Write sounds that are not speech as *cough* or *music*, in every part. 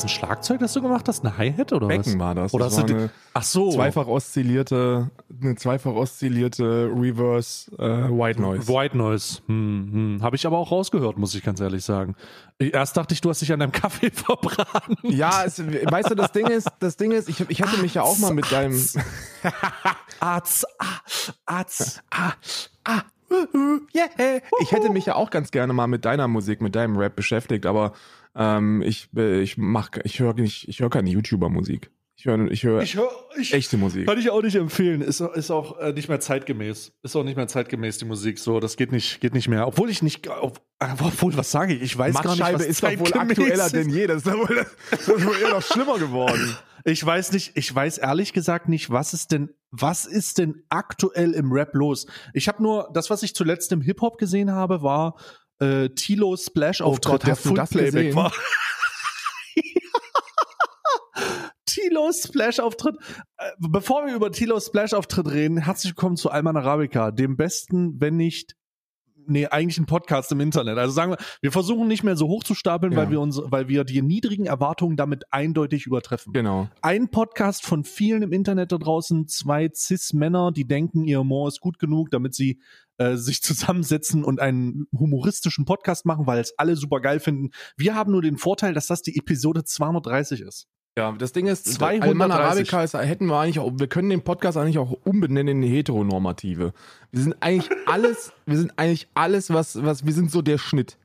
das ein Schlagzeug, das du gemacht hast? Eine Hi-Hat oder Becken was? war das. Oder das hast war eine Ach so. zweifach oszillierte, eine zweifach oszillierte Reverse äh, White Noise. White Noise. Hm, hm. Habe ich aber auch rausgehört, muss ich ganz ehrlich sagen. Erst dachte ich, du hast dich an deinem *laughs* Kaffee verbraten. Ja, es, weißt du, das Ding ist, das Ding ist, ich, ich hatte mich ja auch mal mit deinem, Arz, ah, Arz, ah, ah. yeah. ich hätte mich ja auch ganz gerne mal mit deiner Musik, mit deinem Rap beschäftigt, aber ähm, ich, ich mach, ich höre nicht, ich höre keine YouTuber-Musik. Ich höre, ich höre Ich höre, ich, echte Musik. Kann ich auch nicht empfehlen. Ist, ist auch äh, nicht mehr zeitgemäß. Ist auch nicht mehr zeitgemäß, die Musik. So, das geht nicht, geht nicht mehr. Obwohl ich nicht, ob, obwohl, was sage ich? Ich weiß gar nicht, Mattscheibe was ist doch wohl aktueller ist. denn je. Das ist doch wohl, das ist wohl eher noch schlimmer geworden. *laughs* Ich weiß nicht, ich weiß ehrlich gesagt nicht, was ist denn, was ist denn aktuell im Rap los? Ich habe nur, das, was ich zuletzt im Hip-Hop gesehen habe, war äh, Tilo Splash-Auftritt, Oh Gott, der Full-Playback gesehen? war. *laughs* Tilos Splash-Auftritt. Äh, Bevor wir über Tilos Splash-Auftritt reden, herzlich willkommen zu Alman Arabica, dem besten, wenn nicht, nee, eigentlich ein Podcast im Internet. Also sagen wir, wir versuchen nicht mehr so hoch zu stapeln, Ja. weil wir uns, weil wir die niedrigen Erwartungen damit eindeutig übertreffen. Genau. Ein Podcast von vielen im Internet da draußen, zwei Cis-Männer, die denken, ihr Humor ist gut genug, damit sie äh, sich *laughs* zusammensetzen und einen humoristischen Podcast machen, weil es alle super geil finden. Wir haben nur den Vorteil, dass das die Episode 230 ist. Ja, das Ding ist, 230. Alman Arabica ist, hätten wir eigentlich auch, wir können den Podcast eigentlich auch umbenennen in Heteronormative. Wir sind eigentlich alles, wir sind eigentlich alles, was, was, wir sind so der Schnitt.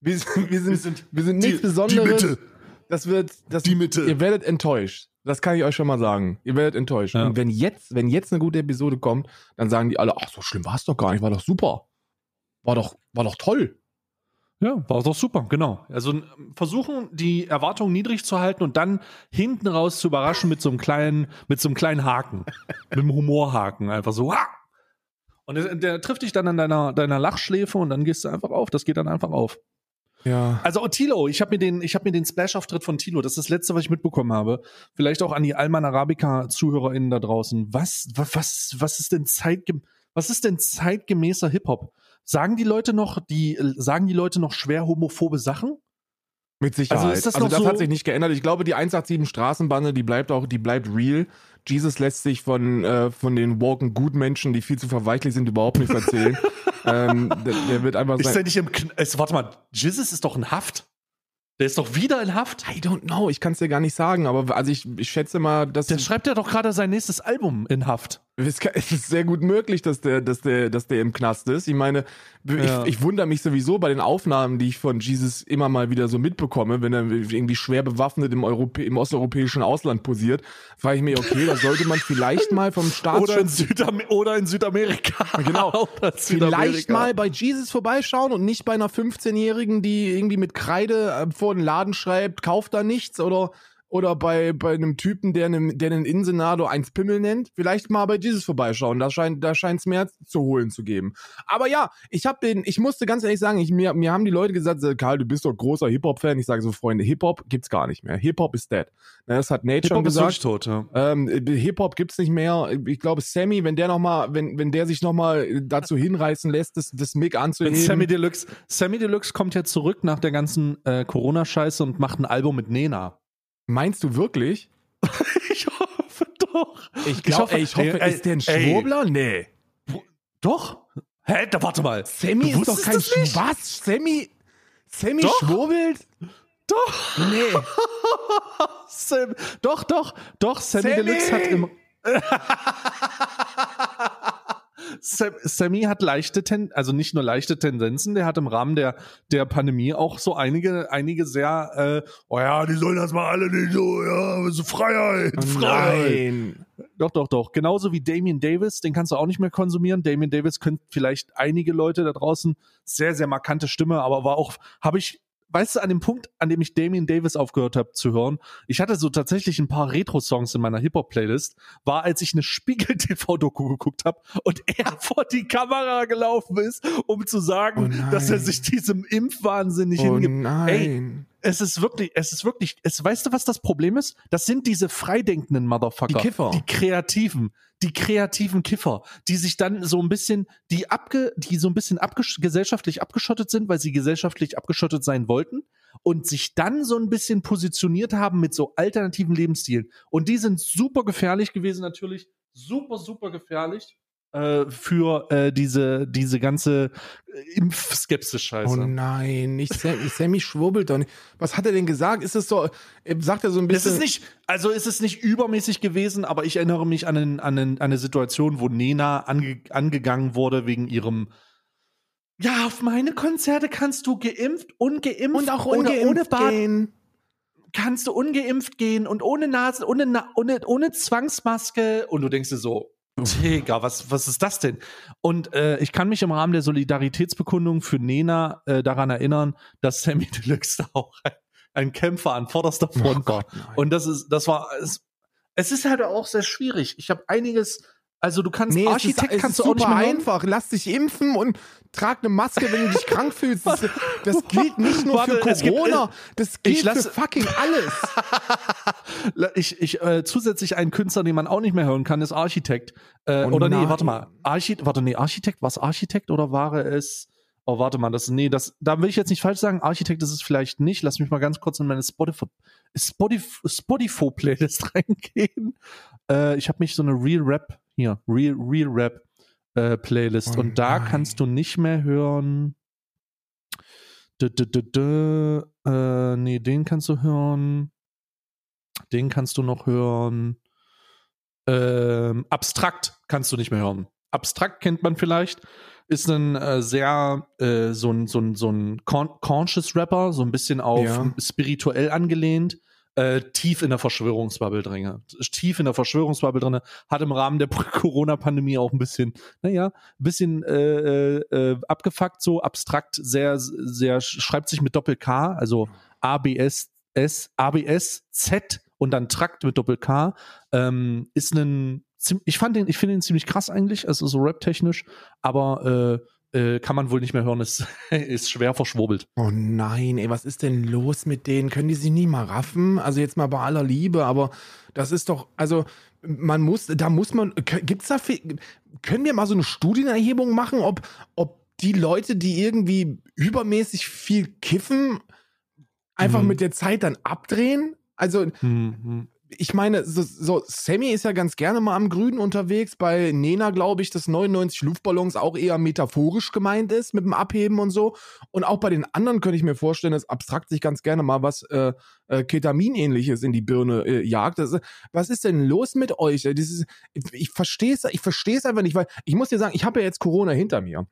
Wir *laughs* sind, wir sind, wir sind, nichts die- Besonderes. die Mitte. Das wird, das, Die Mitte. Ihr werdet enttäuscht. Das kann ich euch schon mal sagen. Ihr werdet enttäuscht. Ja. Und wenn jetzt, wenn jetzt eine gute Episode kommt, dann sagen die alle, ach, so schlimm war es doch gar nicht, war doch super. War doch, war doch toll. Ja, war doch super, genau. Also versuchen, die Erwartungen niedrig zu halten und dann hinten raus zu überraschen mit so einem kleinen, mit so einem kleinen Haken. *laughs* mit einem Humorhaken. Einfach so, ha! Und der, der trifft dich dann an deiner, deiner Lachschläfe und dann gehst du einfach auf. Das geht dann einfach auf. Ja. Also Tilo, ich habe mir den, ich habe mir den Splash-Auftritt von Tilo, das ist das letzte, was ich mitbekommen habe. Vielleicht auch an die Alman Arabica-ZuhörerInnen da draußen. Was, wa- was, was ist denn zeitgem was ist denn zeitgemäßer Hip-Hop? Sagen die Leute noch, die, äh, sagen die Leute noch schwer homophobe Sachen? Mit Sicherheit. Also ist das also noch das so- hat sich nicht geändert. Ich glaube, die 187 Straßenbande, die bleibt auch, die bleibt real. Jesus lässt sich von, äh, von den woken Gutmenschen, die viel zu verweichlich sind, überhaupt nichts erzählen. *laughs* ähm, der, der wird einfach Ist der sein. nicht im, Kn es, warte mal, Jesus ist doch in Haft. Der ist doch wieder in Haft. I don't know, ich kann es dir gar nicht sagen, aber also ich, ich schätze mal, dass Der schreibt ja doch gerade sein nächstes Album in Haft. *laughs* es ist sehr gut möglich, dass der, dass der, dass der im Knast ist. Ich meine, Ja. ich, ich wundere mich sowieso bei den Aufnahmen, die ich von Jesus immer mal wieder so mitbekomme, wenn er irgendwie schwer bewaffnet im, Europä im osteuropäischen Ausland posiert, frage ich mich, okay, da sollte man vielleicht *laughs* mal vom Oder Staatsschutz Südam oder in Südamerika. Genau. *laughs* Oder vielleicht Südamerika. mal bei Jesus vorbeischauen und nicht bei einer 15-Jährigen, die irgendwie mit Kreide äh, vor den Laden schreibt, kauft da nichts oder oder bei, bei einem Typen, der einen, der einen Insenado eins Pimmel nennt, vielleicht mal bei Jesus vorbeischauen. Da scheint da scheint's mehr zu holen zu geben. Aber ja, ich habe den, ich musste ganz ehrlich sagen, ich, mir, mir haben die Leute gesagt, Karl, du bist doch großer Hip-Hop-Fan. Ich sage so, Freunde, Hip-Hop gibt's gar nicht mehr. Hip-Hop ist dead. Na, Das hat Nate schon Hip-Hop ist gesagt. wirklich tot, ja. Ähm, Hip-Hop gibt's nicht mehr. Ich glaube, Sammy, wenn der noch mal, wenn, wenn der sich noch mal dazu hinreißen lässt, das, das Mic Wenn anzuheben. Sammy Deluxe, Sammy Deluxe kommt ja zurück nach der ganzen äh, Corona-Scheiße und macht ein Album mit Nena. Meinst du wirklich? *laughs* Ich hoffe doch. Ich glaube, ich, hoffe, ey, ist der ein Schwurbler? Nee. Doch? Hä? Da warte mal. Sammy Du ist doch kein nicht? Was? Sammy? Sammy Doch. schwurbelt? Doch. Nee. *laughs* Sam, doch, doch, doch. Sammy, Sammy! Deluxe hat im. *laughs* Sam, Sammy hat leichte Ten, also nicht nur leichte Tendenzen, der hat im Rahmen der, der Pandemie auch so einige, einige sehr, äh, oh ja, die sollen das mal alle nicht so, ja, so Freiheit, Freiheit. Nein. Doch, doch, doch. Genauso wie Damien Davis, den kannst du auch nicht mehr konsumieren. Damien Davis können vielleicht einige Leute da draußen sehr, sehr markante Stimme, aber war auch, habe ich, weißt du, an dem Punkt, an dem ich Damien Davis aufgehört habe zu hören, ich hatte so tatsächlich ein paar Retro-Songs in meiner Hip-Hop-Playlist, war, als ich eine Spiegel-TV-Doku geguckt habe und *laughs* er vor die Kamera gelaufen ist, um zu sagen, Oh dass er sich diesem Impfwahnsinn nicht Oh hingibt. Ey, nein. Es ist wirklich, es ist wirklich, es, weißt du, was das Problem ist? Das sind diese freidenkenden Motherfucker. Die Kiffer. Die kreativen, die kreativen Kiffer, die sich dann so ein bisschen, die abge, die so ein bisschen abgesch gesellschaftlich abgeschottet sind, weil sie gesellschaftlich abgeschottet sein wollten, und sich dann so ein bisschen positioniert haben mit so alternativen Lebensstilen. Und die sind super gefährlich gewesen, natürlich. Super, super gefährlich äh, für äh, diese, diese ganze Impfskepsis-Scheiße. Oh nein, nicht Sammy, *laughs* Sammy schwurbelt doch nicht. Was hat er denn gesagt? Ist es so, sagt er so ein bisschen. Es ist nicht, also ist es nicht übermäßig gewesen, aber ich erinnere mich an, einen, an, einen, an eine Situation, wo Nena ange, angegangen wurde wegen ihrem ja, auf meine Konzerte kannst du geimpft, ungeimpft und auch ungeimpft ohne Bad gehen. Kannst du ungeimpft gehen und ohne Nase, ohne, ohne, ohne Zwangsmaske und du denkst dir so, Digga, was, was ist das denn? Und äh, ich kann mich im Rahmen der Solidaritätsbekundung für Nena äh, daran erinnern, dass Sammy *laughs* Deluxe da auch ein, ein Kämpfer an vorderster Front oh war. Und das ist, das war, es, es ist halt auch sehr schwierig. Ich habe einiges also du kannst nee, Architekt ist, kannst du auch nicht einfach. Lass dich impfen und trag eine Maske, wenn du dich *laughs* krank fühlst. Das, das gilt nicht nur Warte, für Corona, gibt, das gilt lass, für fucking alles. *laughs* ich, ich äh, zusätzlich einen Künstler, den man auch nicht mehr hören kann, ist Architekt. Äh, oh oder nein. nee, warte mal. Archi warte, nee, Architekt, was Architekt oder war es? Oh, warte mal, das, nee, das, da will ich jetzt nicht falsch sagen. Architekt ist es vielleicht nicht. Lass mich mal ganz kurz in meine Spotify, Spotify, Spotify Playlist *laughs* reingehen. Äh, ich habe mich so eine Real Rap hier, Real, Real Rap äh, Playlist. Oh und da nein. kannst du nicht mehr hören. D -d -d äh, nee, den kannst du hören. Den kannst du noch hören. Ähm, abstrakt kannst du nicht mehr hören. Abstrakt kennt man vielleicht. Ist ein äh, sehr äh, so ein, so ein, so ein conscious Rapper, so ein bisschen auf ja. spirituell angelehnt äh, tief in der Verschwörungsbubble drinne. Tief in der Verschwörungsbubble drinne. Hat im Rahmen der *laughs* Corona-Pandemie auch ein bisschen, naja, ein bisschen äh, äh, abgefuckt, so abstrakt, sehr, sehr, schreibt sich mit Doppel-K, also ABS, S, ABS, Z und dann Trakt mit Doppel-K. Ähm, ist ein, ich fand den, ich finde ihn ziemlich krass eigentlich, also so rap-technisch, aber äh, äh, kann man wohl nicht mehr hören, ist, *laughs* ist schwer verschwurbelt. Oh nein, ey, was ist denn los mit denen? Können die sich nie mal raffen? Also jetzt mal bei aller Liebe, aber das ist doch, also man muss, da muss man, gibt's da, viel, können wir mal so eine Studienerhebung machen, ob, ob die Leute, die irgendwie übermäßig viel kiffen, einfach mhm. mit der Zeit dann abdrehen? Also, mhm ich meine, so, so, Sammy ist ja ganz gerne mal am Grünen unterwegs. Bei Nena glaube ich, dass 99 Luftballons auch eher metaphorisch gemeint ist mit dem Abheben und so. Und auch bei den anderen könnte ich mir vorstellen, dass abstrakt sich ganz gerne mal was äh, äh, Ketamin-ähnliches in die Birne äh, jagt. Das, was ist denn los mit euch? Dieses, ich, verstehe es ich versteh's einfach nicht, weil ich muss dir sagen, ich habe ja jetzt Corona hinter mir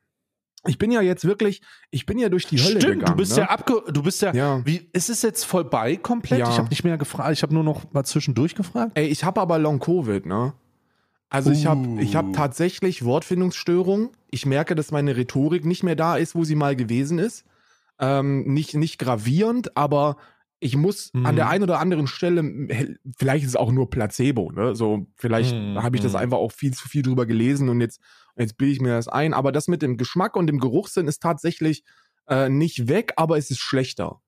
ich bin ja jetzt wirklich, ich bin ja durch die Hölle Stimmt, gegangen. du bist ne? ja abge, du bist ja, ja. wie, ist es jetzt vorbei komplett? Ja. Ich habe nicht mehr gefragt, ich habe nur noch mal zwischendurch gefragt. Ey, ich habe aber Long Covid, ne? Also uh. ich habe ich habe tatsächlich Wortfindungsstörungen. Ich merke, dass meine Rhetorik nicht mehr da ist, wo sie mal gewesen ist. Ähm, nicht nicht gravierend, aber ich muss mhm. an der mhm. einen oder anderen Stelle, vielleicht ist es auch nur Placebo, ne? So, vielleicht mhm. habe ich das mhm. einfach auch viel zu viel drüber gelesen und jetzt, jetzt bilde ich mir das ein. Aber das mit dem Geschmack und dem Geruchssinn ist tatsächlich äh, nicht weg, aber es ist schlechter.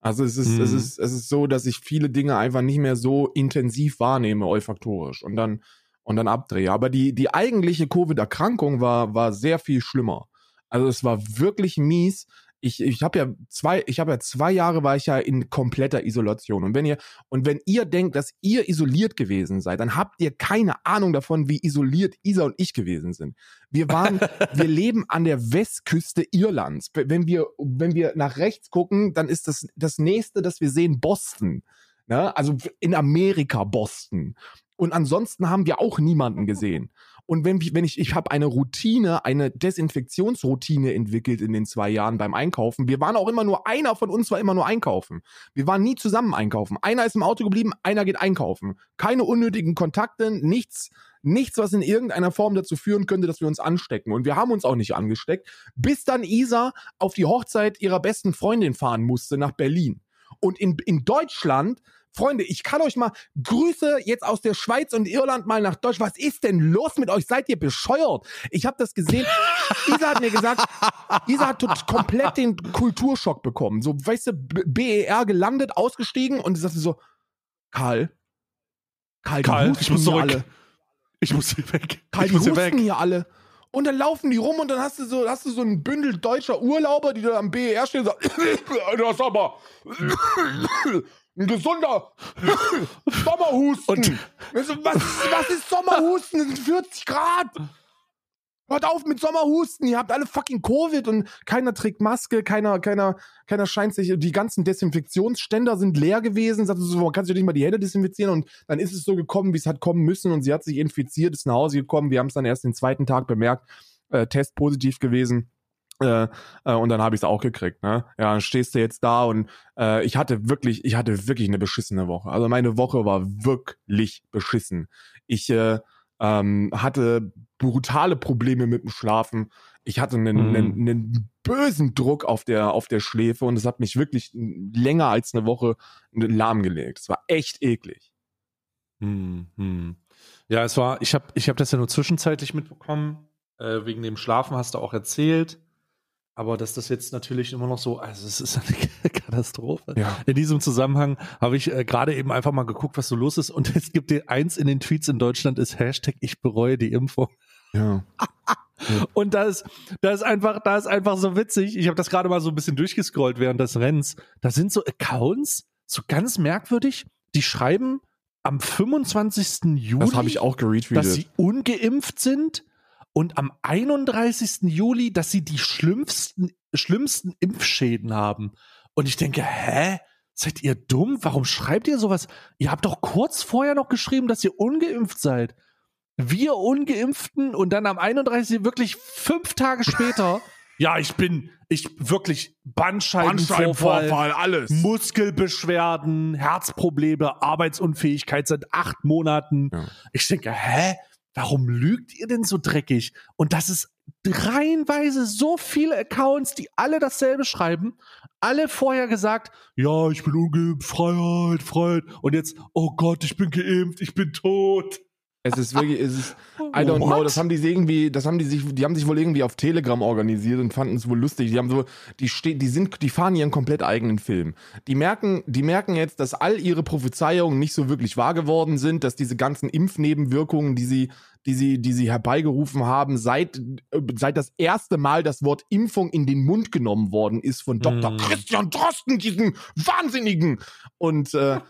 Also es ist, mhm. es ist, es ist so, dass ich viele Dinge einfach nicht mehr so intensiv wahrnehme, olfaktorisch und dann, und dann abdrehe. Aber die, die eigentliche Covid-Erkrankung war, war sehr viel schlimmer. Also es war wirklich mies ich, ich habe ja zwei, ich habe ja zwei Jahre war ich ja in kompletter Isolation. Und wenn ihr, und wenn ihr denkt, dass ihr isoliert gewesen seid, dann habt ihr keine Ahnung davon, wie isoliert Isa und ich gewesen sind. Wir waren, *laughs* wir leben an der Westküste Irlands. Wenn wir, wenn wir nach rechts gucken, dann ist das, das nächste, das wir sehen, Boston. Ne? Also in Amerika Boston. Und ansonsten haben wir auch niemanden gesehen. Und wenn, wenn ich, ich habe eine Routine, eine Desinfektionsroutine entwickelt in den zwei Jahren beim Einkaufen. Wir waren auch immer nur, einer von uns war immer nur einkaufen. Wir waren nie zusammen einkaufen. Einer ist im Auto geblieben, einer geht einkaufen. Keine unnötigen Kontakte, nichts, nichts, was in irgendeiner Form dazu führen könnte, dass wir uns anstecken. Und wir haben uns auch nicht angesteckt, bis dann Isa auf die Hochzeit ihrer besten Freundin fahren musste nach Berlin. Und in, in Deutschland Freunde, ich kann euch mal Grüße jetzt aus der Schweiz und Irland mal nach Deutschland. Was ist denn los mit euch? Seid ihr bescheuert? Ich habe das gesehen. Isa hat mir gesagt, *laughs* Isa hat komplett den Kulturschock bekommen. So, weißt du, BER gelandet, ausgestiegen und sie sagte so, Karl, Karl, Karl ich muss zurück. Alle. Ich muss hier weg. Karl, ich die muss hier weg. hier alle. Und dann laufen die rum und dann hast du so, hast du so ein Bündel deutscher Urlauber, die da am BER stehen und sagen, *laughs* das aber ein gesunder *laughs* Sommerhusten. Und- was, was ist Sommerhusten? Es sind 40 Grad. Hört auf mit Sommerhusten, ihr habt alle fucking Covid und keiner trägt Maske, keiner, keiner, keiner scheint sich, die ganzen Desinfektionsständer sind leer gewesen, sagst du so, man kann sich nicht mal die Hände desinfizieren und dann ist es so gekommen, wie es hat kommen müssen und sie hat sich infiziert, ist nach Hause gekommen, wir haben es dann erst den zweiten Tag bemerkt, äh, Test positiv gewesen. Äh, äh, und dann habe ich es auch gekriegt, ne? Ja, dann stehst du jetzt da und äh, ich hatte wirklich, ich hatte wirklich eine beschissene Woche. Also meine Woche war wirklich beschissen. Ich äh, ähm, hatte brutale Probleme mit dem Schlafen. Ich hatte einen, Mhm. einen, einen bösen Druck auf der, auf der Schläfe und es hat mich wirklich länger als eine Woche lahmgelegt. Es war echt eklig. Hm, hm. Ja, es war, ich habe ich hab das ja nur zwischenzeitlich mitbekommen. Äh, wegen dem Schlafen hast du auch erzählt. Aber dass das jetzt natürlich immer noch so, also es ist *laughs* eine Katastrophe. Ja. In diesem Zusammenhang habe ich äh, gerade eben einfach mal geguckt, was so los ist. Und es gibt dir eins in den Tweets in Deutschland ist Hashtag ich bereue die Impfung. Ja. *laughs* Und da ist, da ist einfach, da ist einfach so witzig. Ich habe das gerade mal so ein bisschen durchgescrollt während des Rennens. Da sind so Accounts, so ganz merkwürdig, die schreiben am 25. Juli, Das dass sie ungeimpft sind und am 31. Juli, dass sie die schlimmsten, schlimmsten Impfschäden haben. Und ich denke, hä? Seid ihr dumm? Warum schreibt ihr sowas? Ihr habt doch kurz vorher noch geschrieben, dass ihr ungeimpft seid. Wir Ungeimpften und dann am 31. wirklich fünf Tage später. *laughs* ja, ich bin, ich wirklich Bandscheibenvorfall, alles. Muskelbeschwerden, Herzprobleme, Arbeitsunfähigkeit seit acht Monaten. Ja. Ich denke, hä? Warum lügt ihr denn so dreckig? Und das ist reihenweise so viele Accounts, die alle dasselbe schreiben. Alle vorher gesagt, ja, ich bin ungeimpft, Freiheit, Freiheit. Und jetzt, oh Gott, ich bin geimpft, ich bin tot. Es ist wirklich, es ist, I don't know, das haben die sich irgendwie, das haben die sich, die haben sich wohl irgendwie auf Telegram organisiert und fanden es wohl lustig. Die haben so, die ste die sind, die fahren ihren komplett eigenen Film. Die merken, die merken jetzt, dass all ihre Prophezeiungen nicht so wirklich wahr geworden sind, dass diese ganzen Impfnebenwirkungen, die sie, die sie, die sie herbeigerufen haben, seit, äh, seit das erste Mal das Wort Impfung in den Mund genommen worden ist von Dr. Mm. Christian Drosten, diesem Wahnsinnigen. Und äh,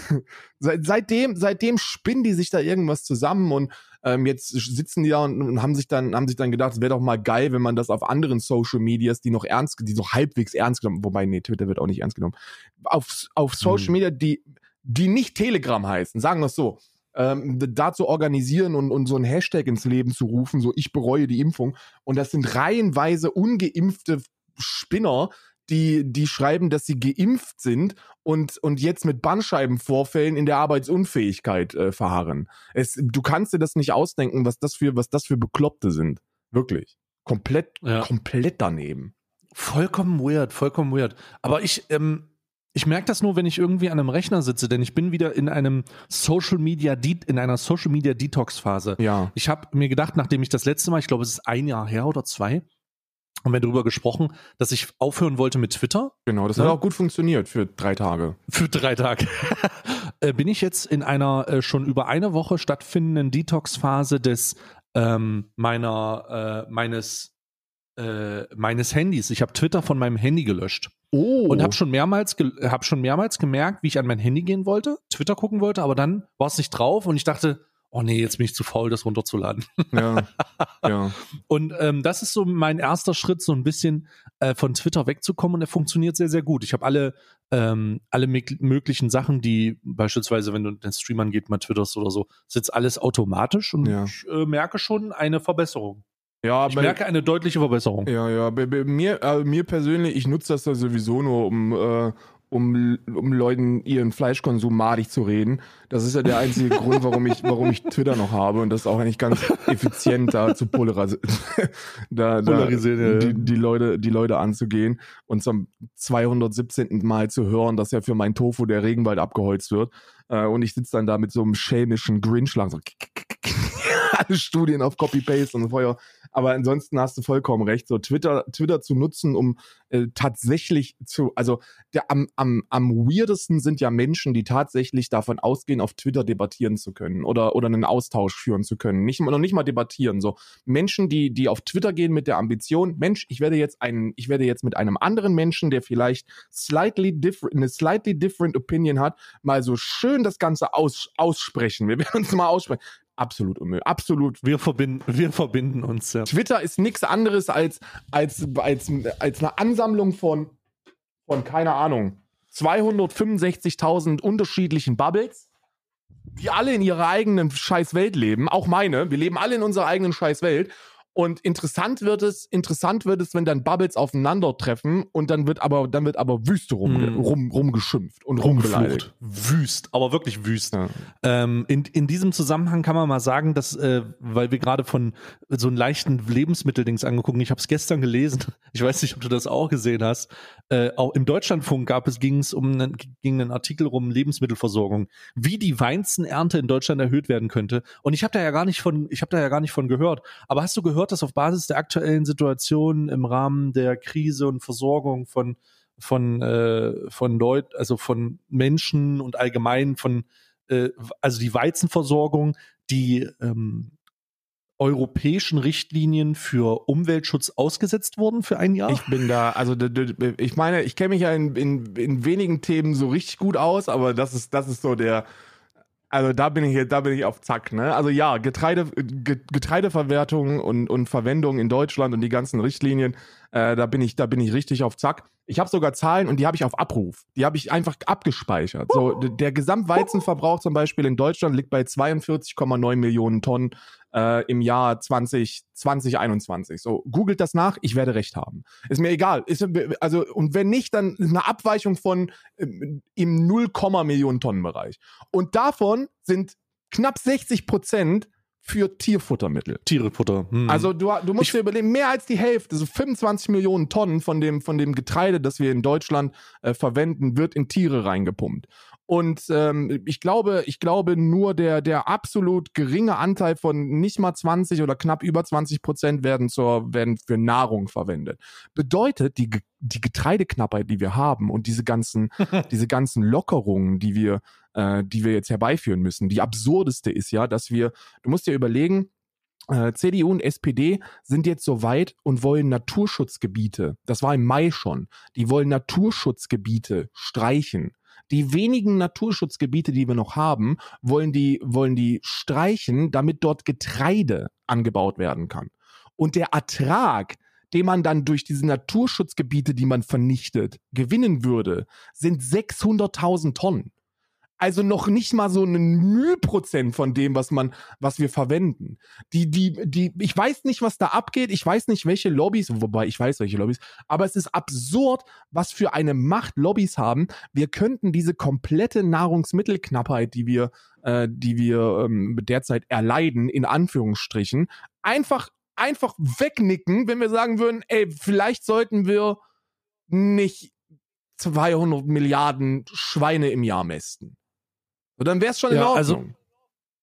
*laughs* seit, seitdem, seitdem spinnen die sich da irgendwas zusammen und ähm, jetzt sitzen die da und, und haben sich dann, haben sich dann gedacht, es wäre doch mal geil, wenn man das auf anderen Social Medias, die noch ernst, die noch halbwegs ernst genommen, wobei, nee, Twitter wird auch nicht ernst genommen, auf, auf Social Hm. Media, die, die nicht Telegram heißen, sagen wir es so, ähm, da zu organisieren und, und so ein Hashtag ins Leben zu rufen, so ich bereue die Impfung. Und das sind reihenweise ungeimpfte Spinner, die, die schreiben, dass sie geimpft sind und, und jetzt mit Bandscheibenvorfällen in der Arbeitsunfähigkeit äh, verharren. Es, du kannst dir das nicht ausdenken, was das für, was das für Bekloppte sind. Wirklich. Komplett, Ja. komplett daneben. Vollkommen weird, vollkommen weird. Aber ich, ähm, ich merke das nur, wenn ich irgendwie an einem Rechner sitze, denn ich bin wieder in einem Social Media, De in einer Social Media Detox Phase. Ja. Ich habe mir gedacht, nachdem ich das letzte Mal, ich glaube, es ist ein Jahr her oder zwei, haben wir darüber gesprochen, dass ich aufhören wollte mit Twitter Genau, das Ja. hat auch gut funktioniert für drei Tage. für drei Tage. *laughs* äh, bin ich jetzt in einer äh, schon über eine Woche stattfindenden Detox-Phase des ähm, meiner äh, meines äh, meines Handys. Ich habe Twitter von meinem Handy gelöscht Oh. und habe schon mehrmals hab schon mehrmals gemerkt, wie ich an mein Handy gehen wollte, Twitter gucken wollte, aber dann war es nicht drauf und ich dachte, oh nee, jetzt bin ich zu faul, das runterzuladen. Ja. ja. *laughs* Und ähm, das ist so mein erster Schritt, so ein bisschen äh, von Twitter wegzukommen und der funktioniert sehr, sehr gut. Ich habe alle, ähm, alle mög- möglichen Sachen, die beispielsweise, wenn du den Stream angeht, mal twitterst oder so, ist jetzt alles automatisch und Ja. ich äh, merke schon eine Verbesserung. Ja, Ich bei- merke eine deutliche Verbesserung. Ja, ja, bei, bei mir, äh, mir persönlich, ich nutze das ja sowieso nur, um, äh, um, um Leuten ihren Fleischkonsum madig zu reden. Das ist ja der einzige *laughs* Grund, warum ich, warum ich Twitter noch habe und das auch eigentlich ganz effizient da zu polarisieren, *laughs* da, da Polarisieren, ja, ja. die, die Leute, die Leute anzugehen und zum 217. Mal zu hören, dass ja für mein Tofu der Regenwald abgeholzt wird. Äh, und ich sitze dann da mit so einem schelmischen Grinch lang so *laughs* alle Studien auf Copy-Paste und vorher aber ansonsten hast du vollkommen recht. So Twitter, Twitter zu nutzen, um äh, tatsächlich zu, also der am, am, am weirdesten sind ja Menschen, die tatsächlich davon ausgehen, auf Twitter debattieren zu können oder, oder einen Austausch führen zu können. Nicht, noch nicht mal debattieren. So Menschen, die, die auf Twitter gehen mit der Ambition, Mensch, ich werde jetzt einen, ich werde jetzt mit einem anderen Menschen, der vielleicht slightly different, eine slightly different opinion hat, mal so schön das Ganze aus, aussprechen. Wir werden uns mal aussprechen. Absolut unmöglich. Absolut. Wir verbinden, wir verbinden uns, ja. Twitter ist nichts anderes als, als, als, als eine Ansammlung von, von, keine Ahnung, 265.000 unterschiedlichen Bubbles, die alle in ihrer eigenen Scheißwelt leben. Auch meine. Wir leben alle in unserer eigenen Scheißwelt. Und interessant wird es, interessant wird es, wenn dann Bubbles aufeinandertreffen und dann wird aber, dann wird aber Wüste rum, mm. rum, rumgeschimpft und rumbeleidigt. Wüst, aber wirklich wüst. Ja. Ähm, in, in diesem Zusammenhang kann man mal sagen, dass, äh, weil wir gerade von so einem leichten Lebensmitteldings angeguckt, ich habe es gestern gelesen, *laughs* ich weiß nicht, ob du das auch gesehen hast, äh, auch im Deutschlandfunk gab es, ging es um einen, ging einen Artikel um Lebensmittelversorgung, wie die Weizenernte in Deutschland erhöht werden könnte. Und ich habe da ja gar nicht von, ich habe da ja gar nicht von gehört. Aber hast du gehört, dass auf Basis der aktuellen Situation im Rahmen der Krise und Versorgung von von äh, von Leuten, also von Menschen und allgemein von äh, also die Weizenversorgung, die ähm, europäischen Richtlinien für Umweltschutz ausgesetzt wurden für ein Jahr? Ich bin da, also ich meine, ich kenne mich ja in, in, in wenigen Themen so richtig gut aus, aber das ist, das ist so der, also da bin ich da bin ich auf Zack, ne? Also ja, Getreide, Getreideverwertung und, und Verwendung in Deutschland und die ganzen Richtlinien, äh, da bin ich, da bin ich richtig auf Zack. Ich habe sogar Zahlen und die habe ich auf Abruf. Die habe ich einfach abgespeichert. So, der Gesamtweizenverbrauch zum Beispiel in Deutschland liegt bei 42,9 Millionen Tonnen äh, im Jahr 20, 2021. So, googelt das nach, ich werde recht haben. Ist mir egal. Ist, also, und wenn nicht, dann eine Abweichung von äh, im 0, Millionen Tonnen Bereich. Und davon sind knapp 60 Prozent für Tierfuttermittel. Tierfutter. Hm. Also du, du musst ich dir überlegen, mehr als die Hälfte, so 25 Millionen Tonnen von dem, von dem Getreide, das wir in Deutschland äh, verwenden, wird in Tiere reingepumpt. Und ähm, ich glaube, ich glaube nur der, der absolut geringe Anteil von nicht mal 20 oder knapp über 20 Prozent werden zur, werden für Nahrung verwendet. Bedeutet, die, die Getreideknappheit, die wir haben und diese ganzen, *laughs* diese ganzen Lockerungen, die wir, äh, die wir jetzt herbeiführen müssen, die absurdeste ist ja, dass wir, du musst dir überlegen, äh, CDU und SPD sind jetzt so weit und wollen Naturschutzgebiete, das war im Mai schon, die wollen Naturschutzgebiete streichen die wenigen Naturschutzgebiete, die wir noch haben, wollen die, wollen die streichen, damit dort Getreide angebaut werden kann. Und der Ertrag, den man dann durch diese Naturschutzgebiete, die man vernichtet, gewinnen würde, sind 600.000 Tonnen. Also noch nicht mal so ein Mühprozent von dem, was man, was wir verwenden. Die, die, die, ich weiß nicht, was da abgeht. Ich weiß nicht, welche Lobbys, wobei ich weiß, welche Lobbys, aber es ist absurd, was für eine Macht Lobbys haben. Wir könnten diese komplette Nahrungsmittelknappheit, die wir, äh, die wir ähm, derzeit erleiden, in Anführungsstrichen, einfach, einfach wegnicken, wenn wir sagen würden, ey, vielleicht sollten wir nicht 200 Milliarden Schweine im Jahr mästen. Und dann wäre es schon ja, in also Ordnung. Also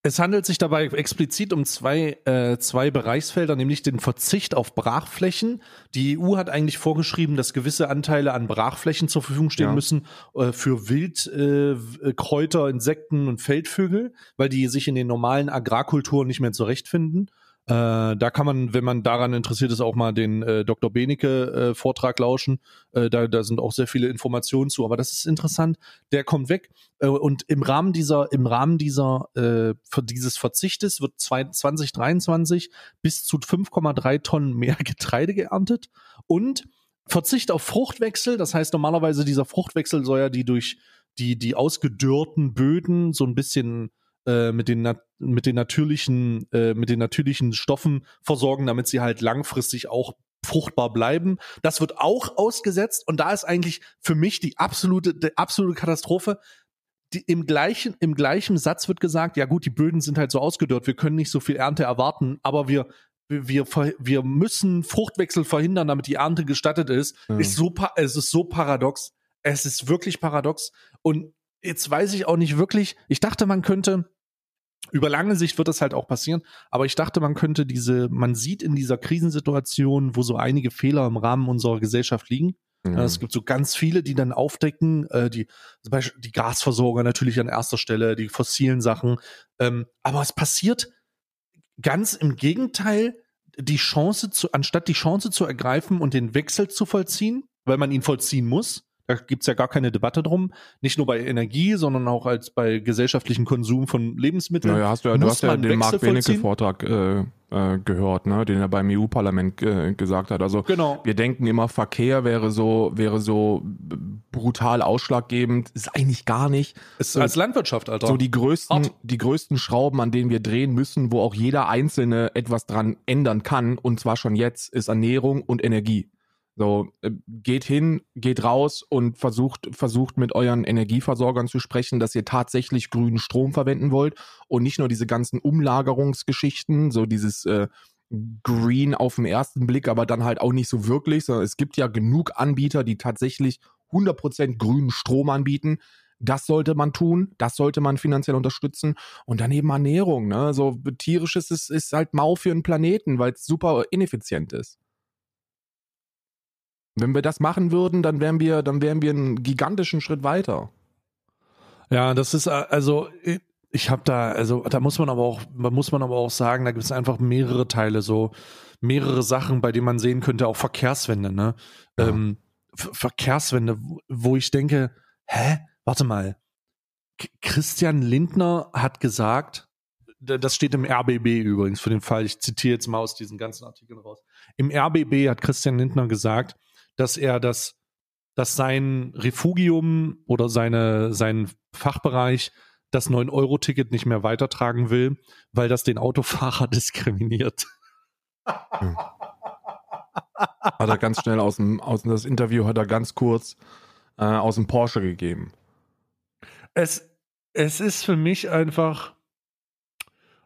es handelt sich dabei explizit um zwei, äh, zwei Bereichsfelder, nämlich den Verzicht auf Brachflächen. Die EU hat eigentlich vorgeschrieben, dass gewisse Anteile an Brachflächen zur Verfügung stehen ja. müssen äh, für Wildkräuter, äh, Insekten und Feldvögel, weil die sich in den normalen Agrarkulturen nicht mehr zurechtfinden. Äh, da kann man, wenn man daran interessiert ist, auch mal den äh, Dr. Benecke äh, Vortrag lauschen. Äh, da, da sind auch sehr viele Informationen zu. Aber das ist interessant. Der kommt weg. Äh, und im Rahmen dieser, im Rahmen dieser, äh, dieses Verzichtes wird 2023 bis zu 5,3 Tonnen mehr *laughs* Getreide geerntet und Verzicht auf Fruchtwechsel. Das heißt, normalerweise dieser Fruchtwechsel soll ja die durch die, die ausgedörrten Böden so ein bisschen äh, mit den mit den natürlichen äh, mit den natürlichen Stoffen versorgen, damit sie halt langfristig auch fruchtbar bleiben. Das wird auch ausgesetzt und da ist eigentlich für mich die absolute die absolute Katastrophe. Die, im gleichen im gleichen Satz wird gesagt, ja gut, die Böden sind halt so ausgedörrt, wir können nicht so viel Ernte erwarten, aber wir wir, wir müssen Fruchtwechsel verhindern, damit die Ernte gestattet ist. Mhm. Ist so, es ist so paradox. Es ist wirklich paradox. Und jetzt weiß ich auch nicht wirklich, ich dachte, man könnte über lange Sicht wird das halt auch passieren, aber ich dachte, man könnte diese, man sieht in dieser Krisensituation, wo so einige Fehler im Rahmen unserer Gesellschaft liegen. Mhm. Es gibt so ganz viele, die dann aufdecken, äh, die, zum Beispiel die Gasversorger natürlich an erster Stelle, die fossilen Sachen. Ähm, aber es passiert ganz im Gegenteil, die Chance zu, anstatt die Chance zu ergreifen und den Wechsel zu vollziehen, weil man ihn vollziehen muss, gibt's ja gar keine Debatte drum. Nicht nur bei Energie, sondern auch als bei gesellschaftlichen Konsum von Lebensmitteln. Naja, hast du, ja- du hast ja den Mark. Benecke-Vortrag äh, äh, gehört, ne? den er beim EU-Parlament äh, gesagt hat. Also Genau. wir denken immer, Verkehr wäre so, wäre so brutal ausschlaggebend. Ist eigentlich gar nicht. Ist als Landwirtschaft, Alter. So die größten, die größten Schrauben, an denen wir drehen müssen, wo auch jeder Einzelne etwas dran ändern kann, und zwar schon jetzt, ist Ernährung und Energie. So, äh, geht hin, geht raus und versucht, versucht mit euren Energieversorgern zu sprechen, dass ihr tatsächlich grünen Strom verwenden wollt und nicht nur diese ganzen Umlagerungsgeschichten, so dieses äh, Green auf den ersten Blick, aber dann halt auch nicht so wirklich, sondern es gibt ja genug Anbieter, die tatsächlich 100% grünen Strom anbieten. Das sollte man tun, das sollte man finanziell unterstützen. Und dann eben Ernährung, ne? So tierisches ist, ist halt mau für einen Planeten, weil es super ineffizient ist. Wenn wir das machen würden, dann wären wir, dann wären wir einen gigantischen Schritt weiter. Ja, das ist äh, also ich- ich habe da also da muss man aber auch muss man aber auch sagen, da gibt es einfach mehrere Teile so mehrere Sachen, bei denen man sehen könnte, auch Verkehrswende, ne? Ja. Ähm, Ver- Verkehrswende, wo- ich denke, hä, warte mal, K Christian Lindner hat gesagt, das steht im RBB übrigens für den Fall, ich zitiere jetzt mal aus diesen ganzen Artikeln raus. Im RBB hat Christian Lindner gesagt, dass er das dass sein Refugium oder seine, sein Fachbereich das 9-Euro-Ticket nicht mehr weitertragen will, weil das den Autofahrer *laughs* diskriminiert. Hat er ganz schnell aus dem, aus das Interview hat er ganz kurz äh, aus dem Porsche gegeben. Es, es ist für mich einfach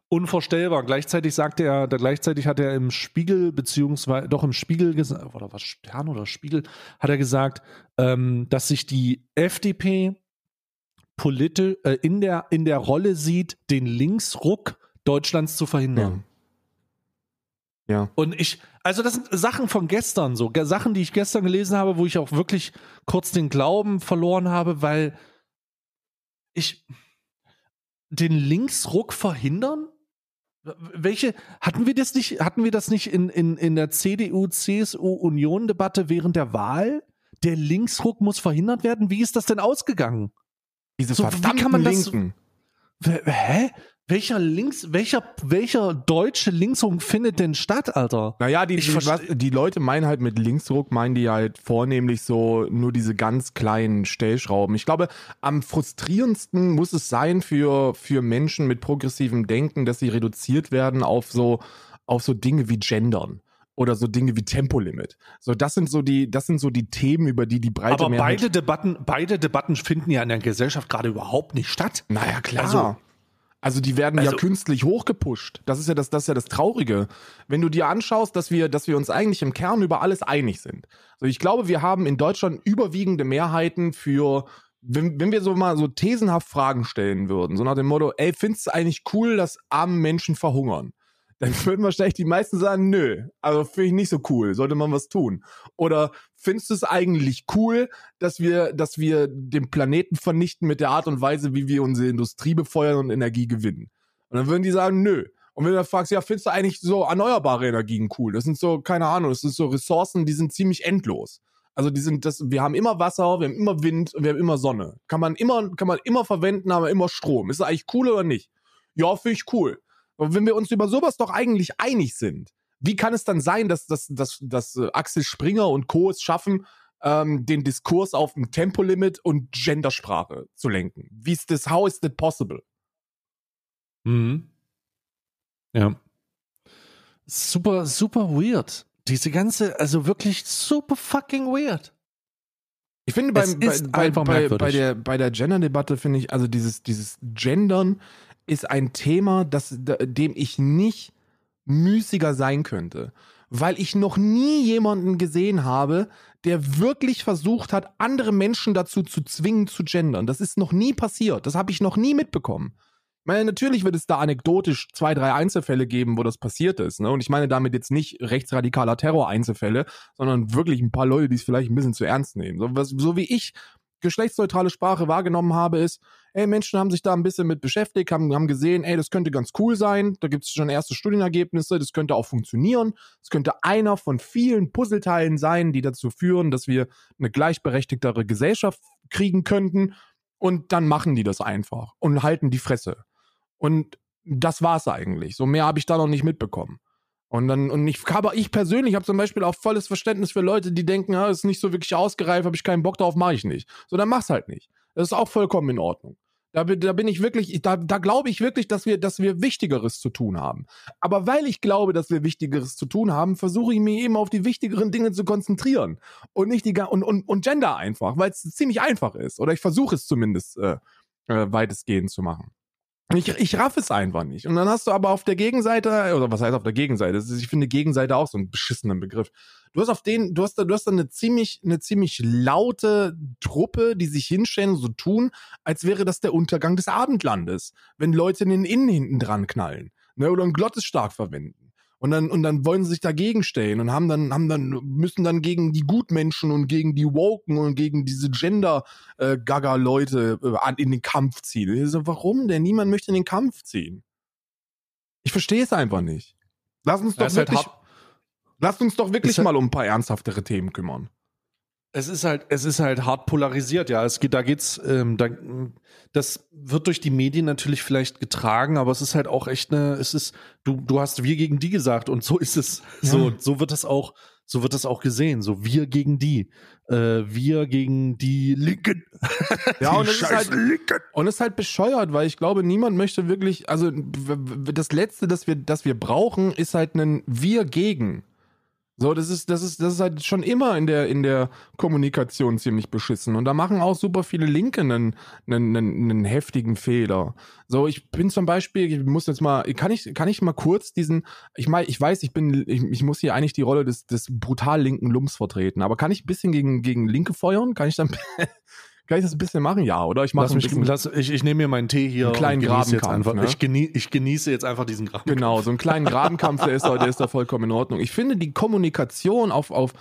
unvorstellbar. Gleichzeitig sagte er, da gleichzeitig hat er im Spiegel, beziehungsweise doch im Spiegel gesagt, oder was Stern oder Spiegel, hat er gesagt, ähm, dass sich die FDP politisch äh, in, der, in der Rolle sieht, den Linksruck Deutschlands zu verhindern. Ja. Und ich, also das sind Sachen von gestern, so Sachen, die ich gestern gelesen habe, wo ich auch wirklich kurz den Glauben verloren habe, weil ich den Linksruck verhindern? Welche, hatten wir das nicht, hatten wir das nicht in, in, in der CDU-CSU-Union-Debatte während der Wahl? Der Linksruck muss verhindert werden? Wie ist das denn ausgegangen? Diese So, wie verdammten kann man das- Linken. Hä? Welcher Links, welcher, welcher deutsche Linksruck findet denn statt, Alter? Naja, die, die, was, die Leute meinen halt mit Linksruck, meinen die halt vornehmlich so nur diese ganz kleinen Stellschrauben. Ich glaube, am frustrierendsten muss es sein für, für Menschen mit progressivem Denken, dass sie reduziert werden auf so, auf so Dinge wie Gendern. Oder so Dinge wie Tempolimit. So, das sind so die, das sind so die Themen, über die die breite Aber Mehrheit. beide Debatten, beide Debatten finden ja in der Gesellschaft gerade überhaupt nicht statt. Naja, klar. Also- Also, die werden ja Also- künstlich hochgepusht. Das ist ja das, das ist ja das Traurige. Wenn du dir anschaust, dass wir, dass wir uns eigentlich im Kern über alles einig sind. So, ich glaube, wir haben in Deutschland überwiegende Mehrheiten für, wenn, wenn wir so mal so thesenhaft Fragen stellen würden, so nach dem Motto, ey, findest du eigentlich cool, dass arme Menschen verhungern? Dann *laughs* würden wahrscheinlich die meisten sagen, nö, also finde ich nicht so cool, sollte man was tun. Oder findest du es eigentlich cool, dass wir, dass wir den Planeten vernichten mit der Art und Weise, wie wir unsere Industrie befeuern und Energie gewinnen? Und dann würden die sagen, nö. Und wenn du dann fragst, ja, findest du eigentlich so erneuerbare Energien cool? Das sind so, keine Ahnung, das sind so Ressourcen, die sind ziemlich endlos. Also die sind das, wir haben immer Wasser, wir haben immer Wind und wir haben immer Sonne. Kann man immer, kann man immer verwenden, aber immer Strom. Ist das eigentlich cool oder nicht? Ja, finde ich cool. Und wenn wir uns über sowas doch eigentlich einig sind, wie kann es dann sein, dass, dass, dass, dass äh, Axel Springer und Co. es schaffen, ähm, den Diskurs auf ein Tempolimit und Gendersprache zu lenken? Wie ist das, how is that possible? Mhm. Ja. Super, super weird. Diese ganze, also wirklich super fucking weird. Ich finde beim, bei, bei, bei, bei der, bei der Gender-Debatte finde ich, also dieses, dieses Gendern ist ein Thema, das, da- dem ich nicht müßiger sein könnte. Weil ich noch nie jemanden gesehen habe, der wirklich versucht hat, andere Menschen dazu zu zwingen, zu gendern. Das ist noch nie passiert. Das habe ich noch nie mitbekommen. meine, natürlich wird es da anekdotisch zwei, drei Einzelfälle geben, wo das passiert ist. Ne? Und ich meine damit jetzt nicht rechtsradikaler Terror-Einzelfälle, sondern wirklich ein paar Leute, die es vielleicht ein bisschen zu ernst nehmen. So, was, so wie ich geschlechtsneutrale Sprache wahrgenommen habe, ist, ey, Menschen haben sich da ein bisschen mit beschäftigt, haben, haben gesehen, ey, das könnte ganz cool sein, da gibt es schon erste Studienergebnisse, das könnte auch funktionieren, es könnte einer von vielen Puzzleteilen sein, die dazu führen, dass wir eine gleichberechtigtere Gesellschaft kriegen könnten und dann machen die das einfach und halten die Fresse. Und das war's eigentlich. So mehr habe ich da noch nicht mitbekommen. Und dann, und ich habe, ich persönlich habe zum Beispiel auch volles Verständnis für Leute, die denken, ja, ist nicht so wirklich ausgereift, habe ich keinen Bock drauf, mache ich nicht. So, dann mach's halt nicht. Das ist auch vollkommen in Ordnung. Da, da bin ich wirklich, da, da glaube ich wirklich, dass wir, dass wir Wichtigeres zu tun haben. Aber weil ich glaube, dass wir Wichtigeres zu tun haben, versuche ich mich eben auf die wichtigeren Dinge zu konzentrieren. Und nicht die und, und, und Gender einfach, weil es ziemlich einfach ist. Oder ich versuche es zumindest äh, äh, weitestgehend zu machen. Ich, ich raff es einfach nicht. Und dann hast du aber auf der Gegenseite, oder was heißt auf der Gegenseite? Ich finde Gegenseite auch so einen beschissenen Begriff. Du hast auf den, du hast da, du hast da eine ziemlich, eine ziemlich laute Truppe, die sich hinstellen und so tun, als wäre das der Untergang des Abendlandes, wenn Leute in den Innen hinten dran knallen, ne, oder einen Glottesstark verwenden. Und dann, und dann wollen sie sich dagegen stellen und haben dann, haben dann, müssen dann gegen die Gutmenschen und gegen die Woken und gegen diese Gender-Gaga-Leute äh, in den Kampf ziehen. Ich so, warum denn? Niemand möchte in den Kampf ziehen. Ich verstehe es einfach nicht. Lass uns doch halt wirklich, halt lass uns doch wirklich mal um ein paar ernsthaftere Themen kümmern. Es ist halt, es ist halt hart polarisiert, ja. Es geht, da geht's, ähm, da, das wird durch die Medien natürlich vielleicht getragen, aber es ist halt auch echt eine, es ist, du, du hast wir gegen die gesagt und so ist es, ja. so, so wird das auch, so wird das auch gesehen, so wir gegen die, äh, wir gegen die Linken. *laughs* Ja, und es, ist halt, Linken. und es ist halt bescheuert, weil ich glaube, niemand möchte wirklich, also das Letzte, das wir, das wir brauchen, ist halt ein Wir gegen. So, das ist, das ist, das ist halt schon immer in der, in der Kommunikation ziemlich beschissen. Und da machen auch super viele Linke einen, einen, einen, einen heftigen Fehler. So, ich bin zum Beispiel, ich muss jetzt mal, kann ich, kann ich mal kurz diesen, ich meine, ich weiß, ich bin, ich, ich muss hier eigentlich die Rolle des, des brutal linken Lumps vertreten, aber kann ich ein bisschen gegen, gegen Linke feuern? Kann ich dann, *laughs* Kann ich das ein bisschen machen? Ja, oder? Ich mache mich, lass, ich, ich nehme mir meinen Tee hier. Einen kleinen Grabenkampf. Ne? Ich, genie, ich genieße jetzt einfach diesen Grabenkampf. Genau, so einen kleinen Grabenkampf, der ist, da, der ist da vollkommen in Ordnung. Ich finde die Kommunikation auf, auf,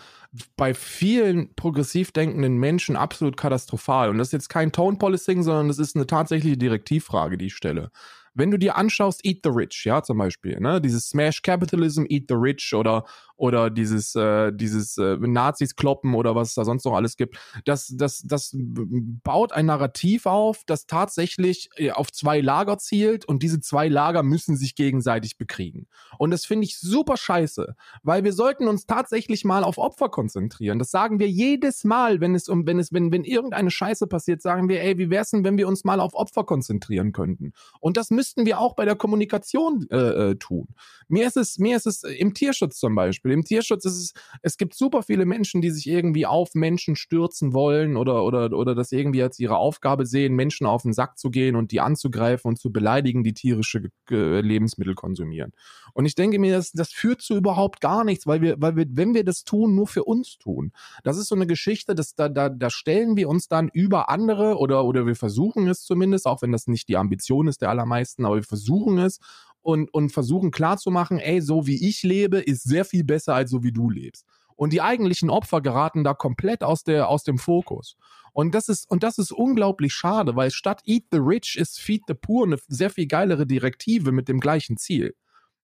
bei vielen progressiv denkenden Menschen absolut katastrophal. Und das ist jetzt kein Tone Policing, sondern das ist eine tatsächliche Direktivfrage, die ich stelle wenn du dir anschaust, Eat the Rich, ja, zum Beispiel, ne, dieses Smash Capitalism, Eat the Rich oder oder dieses, äh, dieses äh, Nazis kloppen oder was es da sonst noch alles gibt. Das, das, das baut ein Narrativ auf, das tatsächlich äh, auf zwei Lager zielt und diese zwei Lager müssen sich gegenseitig bekriegen. Und das finde ich super scheiße, weil wir sollten uns tatsächlich mal auf Opfer konzentrieren. Das sagen wir jedes Mal, wenn es um, wenn es, wenn, wenn irgendeine Scheiße passiert, sagen wir, ey, wie wär's denn, wenn wir uns mal auf Opfer konzentrieren könnten? Und das müssten wir auch bei der Kommunikation äh, äh, tun. Mir ist es, mir ist es im Tierschutz zum Beispiel. Im Tierschutz ist es, es gibt super viele Menschen, die sich irgendwie auf Menschen stürzen wollen oder, oder, oder das irgendwie als ihre Aufgabe sehen, Menschen auf den Sack zu gehen und die anzugreifen und zu beleidigen, die tierische Lebensmittel konsumieren. Und ich denke mir, das, das führt zu überhaupt gar nichts, weil wir, weil wir, wenn wir das tun, nur für uns tun. Das ist so eine Geschichte, dass da, da, da stellen wir uns dann über andere oder, oder wir versuchen es zumindest, auch wenn das nicht die Ambition ist der allermeisten, aber wir versuchen es und, und versuchen klarzumachen, ey, so wie ich lebe, ist sehr viel besser als so wie du lebst. Und die eigentlichen Opfer geraten da komplett aus, der, aus dem Fokus. Und das ist, und das ist unglaublich schade, weil statt Eat the Rich ist Feed the Poor eine sehr viel geilere Direktive mit dem gleichen Ziel.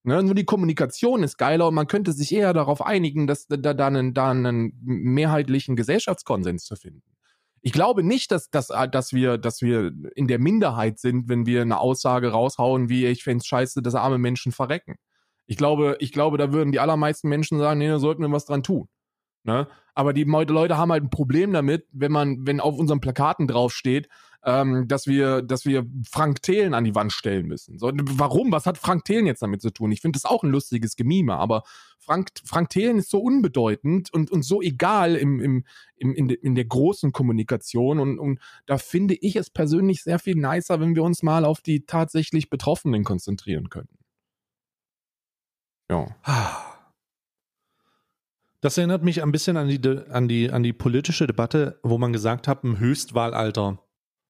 Ne, nur die Kommunikation ist geiler und man könnte sich eher darauf einigen, dass da, da, einen, da einen mehrheitlichen Gesellschaftskonsens zu finden ich glaube nicht, dass, dass, äh, dass, wir, dass wir in der Minderheit sind, wenn wir eine Aussage raushauen, wie ich fände es scheiße, dass arme Menschen verrecken. Ich glaube, ich glaube, da würden die allermeisten Menschen sagen, nee, da sollten wir was dran tun. Ne? Aber die Leute haben halt ein Problem damit, wenn man, wenn auf unseren Plakaten draufsteht, ähm, dass wir, dass wir Frank Thelen an die Wand stellen müssen. So, warum? Was hat Frank Thelen jetzt damit zu tun? Ich finde das auch ein lustiges Gemime, aber Frank, Frank Thelen ist so unbedeutend und, und so egal im, im, im, in, de, in der großen Kommunikation und, und da finde ich es persönlich sehr viel nicer, wenn wir uns mal auf die tatsächlich Betroffenen konzentrieren könnten. Ja. Das erinnert mich ein bisschen an die, an die, an die politische Debatte, wo man gesagt hat, ein Höchstwahlalter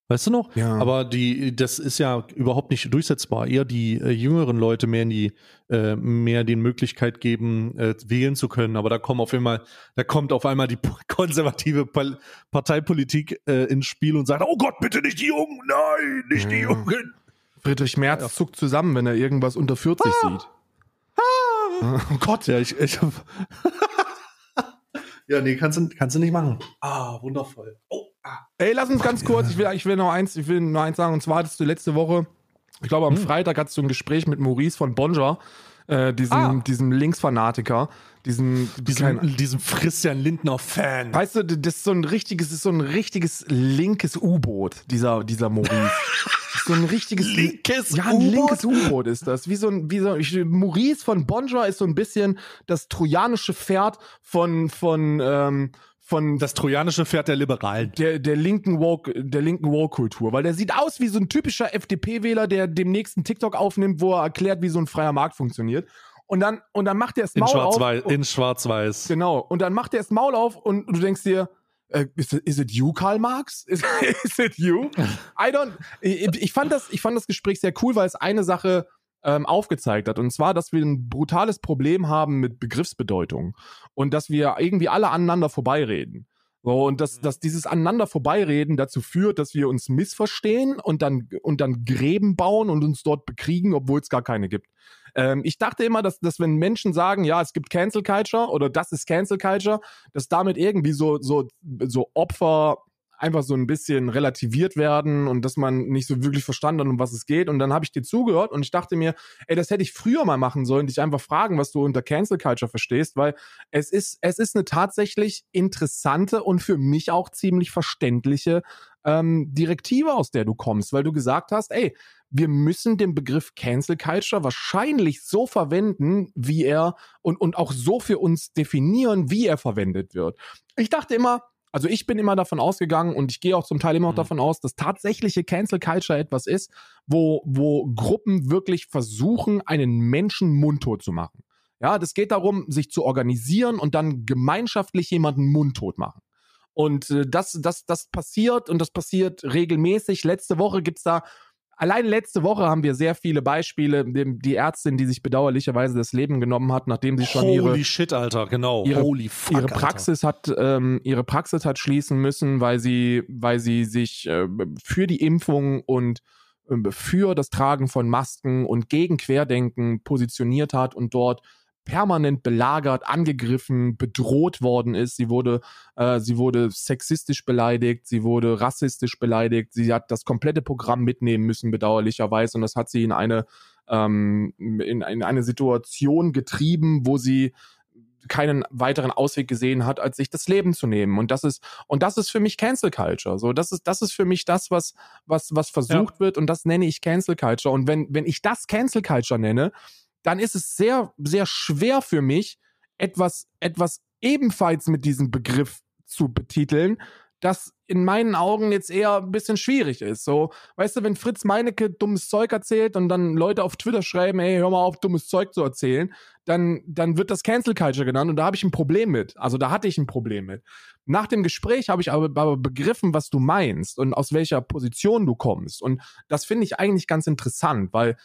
Weißt du noch? Ja. Aber die, das ist ja überhaupt nicht durchsetzbar. Eher die äh, jüngeren Leute mehr in die, äh, mehr die Möglichkeit geben, äh, wählen zu können. Aber da kommen auf einmal, da kommt auf einmal die *laughs* konservative Pal Parteipolitik äh, ins Spiel und sagt, oh Gott, bitte nicht die Jungen, nein, nicht die Ja. Jungen. Friedrich Merz Ja. zuckt zusammen, wenn er irgendwas unter 40 sieht. *laughs* Oh Gott. Ja, ich, ich *laughs* Ja, nee, kannst du, kannst du nicht machen. Ah, wundervoll. Oh, ah. Ey, lass uns ganz kurz, ich will, ich will noch eins, ich will noch eins sagen, und zwar hattest du letzte Woche, ich glaube am Freitag hattest du ein Gespräch mit Maurice von Bonja, äh, diesem, Ah. diesem Linksfanatiker, diesem, Diesem, kein- diesem Christian Lindner-Fan. weißt du, das ist so ein richtiges, das ist so ein richtiges linkes U-Boot, dieser, dieser Maurice. So ein richtiges Linkes ja, ein U-Boot? linkes U-Boot ist das. Wie so ein, wie so, ich, Maurice von Bonja ist so ein bisschen das trojanische Pferd von, von, ähm, von Das trojanische Pferd der Liberalen. der, der linken Woke, der linken Woke-Kultur, weil der sieht aus wie so ein typischer FDP-Wähler, der dem nächsten TikTok aufnimmt, wo er erklärt, wie so ein freier Markt funktioniert. Und dann, und dann macht er In Maul auf. Schwarz-Weiß. und- In Schwarz-Weiß. Genau. Und dann macht er das Maul auf und du denkst dir, äh, is, it, is it you, Karl Marx? Is, *laughs* is it you? I don't. Ich, ich, fand das, ich fand das Gespräch sehr cool, weil es eine Sache ähm, aufgezeigt hat. Und zwar, dass wir ein brutales Problem haben mit Begriffsbedeutung. Und dass wir irgendwie alle aneinander vorbeireden. So, und dass, dass dieses aneinander vorbeireden dazu führt, dass wir uns missverstehen und dann, und dann Gräben bauen und uns dort bekriegen, obwohl es gar keine gibt. Ähm, ich dachte immer, dass, dass wenn Menschen sagen, ja, es gibt Cancel Culture oder das ist Cancel Culture, dass damit irgendwie so, so, so Opfer einfach so ein bisschen relativiert werden und dass man nicht so wirklich verstanden hat, um was es geht. Und dann habe ich dir zugehört und ich dachte mir, ey, das hätte ich früher mal machen sollen, dich einfach fragen, was du unter Cancel Culture verstehst, weil es ist, es ist eine tatsächlich interessante und für mich auch ziemlich verständliche ähm, Direktive, aus der du kommst, weil du gesagt hast, ey, wir müssen den Begriff Cancel Culture wahrscheinlich so verwenden, wie er und, und auch so für uns definieren, wie er verwendet wird. Ich dachte immer, also ich bin immer davon ausgegangen und ich gehe auch zum Teil immer noch Mhm. davon aus, dass tatsächliche Cancel Culture etwas ist, wo, wo Gruppen wirklich versuchen, einen Menschen mundtot zu machen. Ja, das geht darum, sich zu organisieren und dann gemeinschaftlich jemanden mundtot machen. Und äh, das, das, das passiert und das passiert regelmäßig. Letzte Woche gibt's da, allein letzte Woche haben wir sehr viele Beispiele. Die Ärztin, die sich bedauerlicherweise das Leben genommen hat, nachdem sie schon ihre, Holy shit, Alter, genau. ihre- Holy fuck, ihre Praxis hat ähm, ihre Praxis hat schließen müssen, weil sie weil sie sich äh, für die Impfung und äh, für das Tragen von Masken und gegen Querdenken positioniert hat und dort permanent belagert, angegriffen, bedroht worden ist. Sie wurde, äh, sie wurde sexistisch beleidigt, sie wurde rassistisch beleidigt, sie hat das komplette Programm mitnehmen müssen, bedauerlicherweise, und das hat sie in eine, ähm, in, in eine Situation getrieben, wo sie keinen weiteren Ausweg gesehen hat, als sich das Leben zu nehmen. Und das ist, und das ist für mich Cancel Culture. So, das ist, das ist für mich das, was, was, was versucht wird, und das nenne ich Cancel Culture. Und wenn, wenn ich das Cancel Culture nenne, dann ist es sehr, sehr schwer für mich, etwas, etwas ebenfalls mit diesem Begriff zu betiteln, das in meinen Augen jetzt eher ein bisschen schwierig ist. So, weißt du, wenn Fritz Meinecke dummes Zeug erzählt und dann Leute auf Twitter schreiben, ey, hör mal auf, dummes Zeug zu erzählen, dann, dann wird das Cancel Culture genannt und da habe ich ein Problem mit. Also da hatte ich ein Problem mit. Nach dem Gespräch habe ich aber, aber begriffen, was du meinst und aus welcher Position du kommst. Und das finde ich eigentlich ganz interessant, weil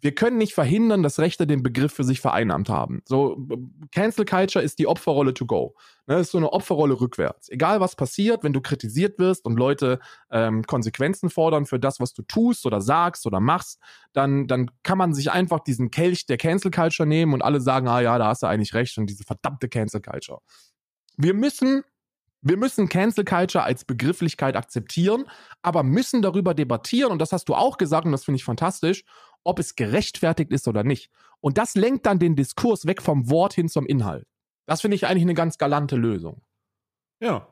wir können nicht verhindern, dass Rechte den Begriff für sich vereinnahmt haben. So, Cancel Culture ist die Opferrolle to go. Ne, ist so eine Opferrolle rückwärts. Egal was passiert, wenn du kritisiert wirst und Leute ähm, Konsequenzen fordern für das, was du tust oder sagst oder machst, dann, dann kann man sich einfach diesen Kelch der Cancel Culture nehmen und alle sagen, ah ja, da hast du eigentlich recht und diese verdammte Cancel Culture. Wir müssen wir müssen Cancel Culture als Begrifflichkeit akzeptieren, aber müssen darüber debattieren, und das hast du auch gesagt, und das finde ich fantastisch, ob es gerechtfertigt ist oder nicht. Und das lenkt dann den Diskurs weg vom Wort hin zum Inhalt. Das finde ich eigentlich eine ganz galante Lösung. Ja.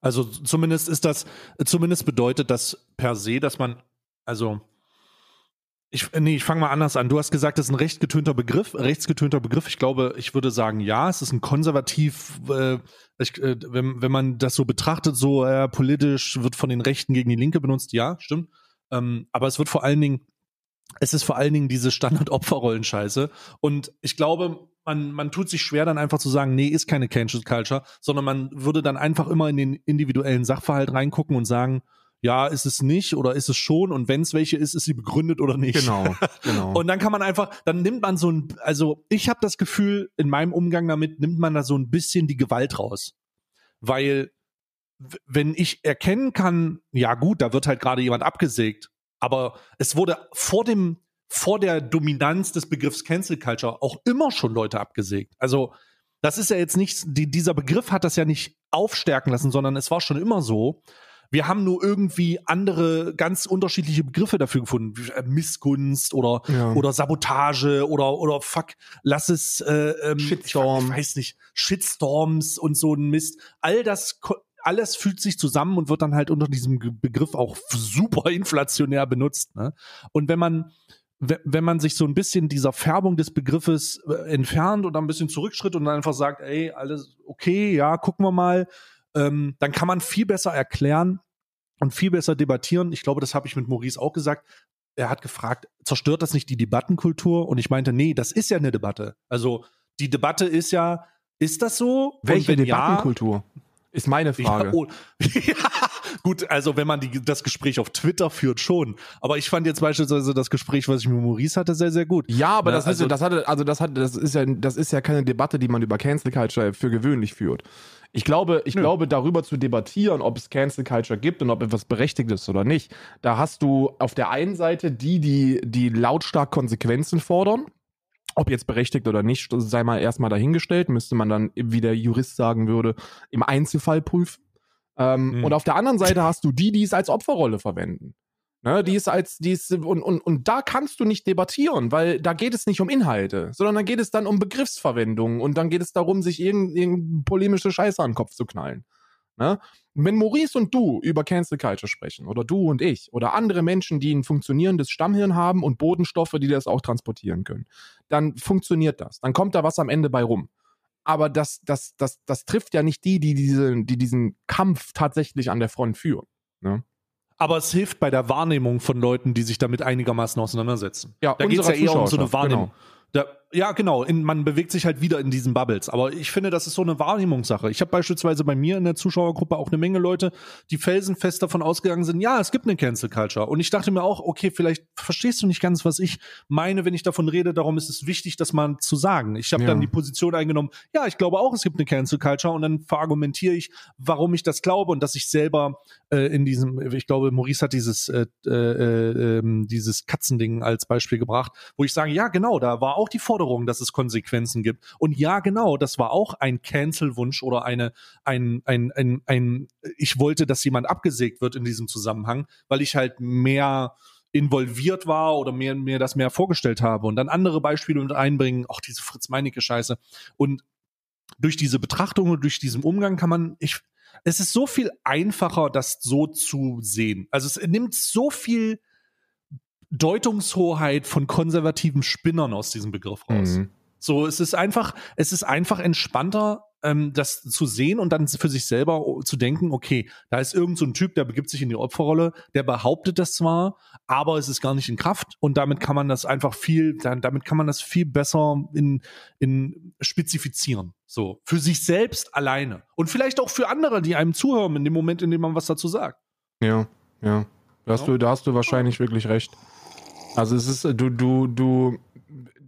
Also zumindest ist das, zumindest bedeutet das per se, dass man, also ich, nee, ich fange mal anders an. Du hast gesagt, das ist ein rechtsgetönter Begriff, rechtsgetönter Begriff. Ich glaube, ich würde sagen, ja, es ist ein konservativ, äh, ich, äh, wenn, wenn man das so betrachtet, so äh, politisch wird von den Rechten gegen die Linke benutzt, ja, stimmt. Ähm, aber es wird vor allen Dingen, es ist vor allen Dingen diese Standard-Opferrollen-Scheiße. Und ich glaube, man, man tut sich schwer, dann einfach zu sagen, nee, ist keine Cancel Culture, sondern man würde dann einfach immer in den individuellen Sachverhalt reingucken und sagen, ja, ist es nicht oder ist es schon und wenn es welche ist, ist sie begründet oder nicht. Genau, genau. *laughs* Und dann kann man einfach, dann nimmt man so ein, also ich habe das Gefühl, in meinem Umgang damit nimmt man da so ein bisschen die Gewalt raus. Weil wenn ich erkennen kann, ja gut, da wird halt gerade jemand abgesägt, aber es wurde vor dem, vor der Dominanz des Begriffs Cancel Culture auch immer schon Leute abgesägt. Also das ist ja jetzt nicht, die, dieser Begriff hat das ja nicht aufstärken lassen, sondern es war schon immer so. Wir haben nur irgendwie andere, ganz unterschiedliche Begriffe dafür gefunden. wie, äh, Missgunst oder, Ja. oder Sabotage oder, oder fuck, lass es, äh, ähm, Shitstorm. Ich, ich weiß nicht, Shitstorms und so ein Mist. All das, alles fühlt sich zusammen und wird dann halt unter diesem Begriff auch super inflationär benutzt. Ne? Und wenn man, we- wenn man sich so ein bisschen dieser Färbung des Begriffes äh, entfernt und dann ein bisschen zurückschritt und dann einfach sagt, ey, alles okay, ja, gucken wir mal, ähm, dann kann man viel besser erklären und viel besser debattieren. Ich glaube, das habe ich mit Maurice auch gesagt. Er hat gefragt, zerstört das nicht die Debattenkultur? Und ich meinte, nee, das ist ja eine Debatte. Also die Debatte ist ja, ist das so? Welche wenn ja, Debattenkultur? Ist meine Frage. ja, oh, *laughs* ja, gut, also wenn man die, das Gespräch auf Twitter führt, schon. Aber ich fand jetzt beispielsweise das Gespräch, was ich mit Maurice hatte, sehr, sehr gut. Ja, aber Ne, das, also- ist, das hatte, also das hat, das ist ja, das ist ja keine Debatte, die man über Cancel Culture für gewöhnlich führt. Ich glaube, ich Nö. glaube, darüber zu debattieren, ob es Cancel Culture gibt und ob etwas berechtigt ist oder nicht, da hast du auf der einen Seite die, die, die lautstark Konsequenzen fordern. Ob jetzt berechtigt oder nicht, sei mal erstmal dahingestellt, müsste man dann, wie der Jurist sagen würde, im Einzelfall prüfen. Ähm, Mhm. Und auf der anderen Seite hast du die, die es als Opferrolle verwenden. Ne, die ist als, die ist, und, und, und da kannst du nicht debattieren, weil da geht es nicht um Inhalte, sondern da geht es dann um Begriffsverwendung und dann geht es darum, sich irgendeine irgend polemische Scheiße an den Kopf zu knallen. Ne? Wenn Maurice und du über Cancel Culture sprechen, oder du und ich, oder andere Menschen, die ein funktionierendes Stammhirn haben und Bodenstoffe, die das auch transportieren können, dann funktioniert das. Dann kommt da was am Ende bei rum. Aber das, das, das, das trifft ja nicht die, die, diese, die diesen Kampf tatsächlich an der Front führen. Ne? Aber es hilft bei der Wahrnehmung von Leuten, die sich damit einigermaßen auseinandersetzen. Ja, da geht es ja eher um so eine Zuschauerschaft, Wahrnehmung. genau. Da, ja, genau. In, man bewegt sich halt wieder in diesen Bubbles. Aber ich finde, das ist so eine Wahrnehmungssache. Ich habe beispielsweise bei mir in der Zuschauergruppe auch eine Menge Leute, die felsenfest davon ausgegangen sind, ja, es gibt eine Cancel Culture. Und ich dachte mir auch, okay, vielleicht verstehst du nicht ganz, was ich meine, wenn ich davon rede. Darum ist es wichtig, das mal zu sagen. Ich habe Ja. dann die Position eingenommen, ja, ich glaube auch, es gibt eine Cancel Culture. Und dann verargumentiere ich, warum ich das glaube und dass ich selber äh, in diesem, ich glaube, Maurice hat dieses, äh, äh, ähm, dieses Katzending als Beispiel gebracht, wo ich sage, ja, genau, da war auch die Forderung, dass es Konsequenzen gibt. Und ja, genau, das war auch ein Cancel-Wunsch oder eine, ein, ein, ein, ein, ich wollte, dass jemand abgesägt wird in diesem Zusammenhang, weil ich halt mehr involviert war oder mir, mir das mehr vorgestellt habe und dann andere Beispiele mit einbringen, auch diese Fritz Meinecke Scheiße und durch diese Betrachtung und durch diesen Umgang kann man, ich, es ist so viel einfacher, das so zu sehen. Also es nimmt so viel Deutungshoheit von konservativen Spinnern aus diesem Begriff raus. Mhm. So, es ist einfach, es ist einfach entspannter, ähm, das zu sehen und dann für sich selber zu denken, okay, da ist irgend so ein Typ, der begibt sich in die Opferrolle, der behauptet das zwar, aber es ist gar nicht in Kraft und damit kann man das einfach viel, dann, damit kann man das viel besser in, in spezifizieren. So, für sich selbst alleine und vielleicht auch für andere, die einem zuhören in dem Moment, in dem man was dazu sagt. Ja, ja. Da hast, du, da hast du wahrscheinlich wirklich recht. Also es ist, du, du, du,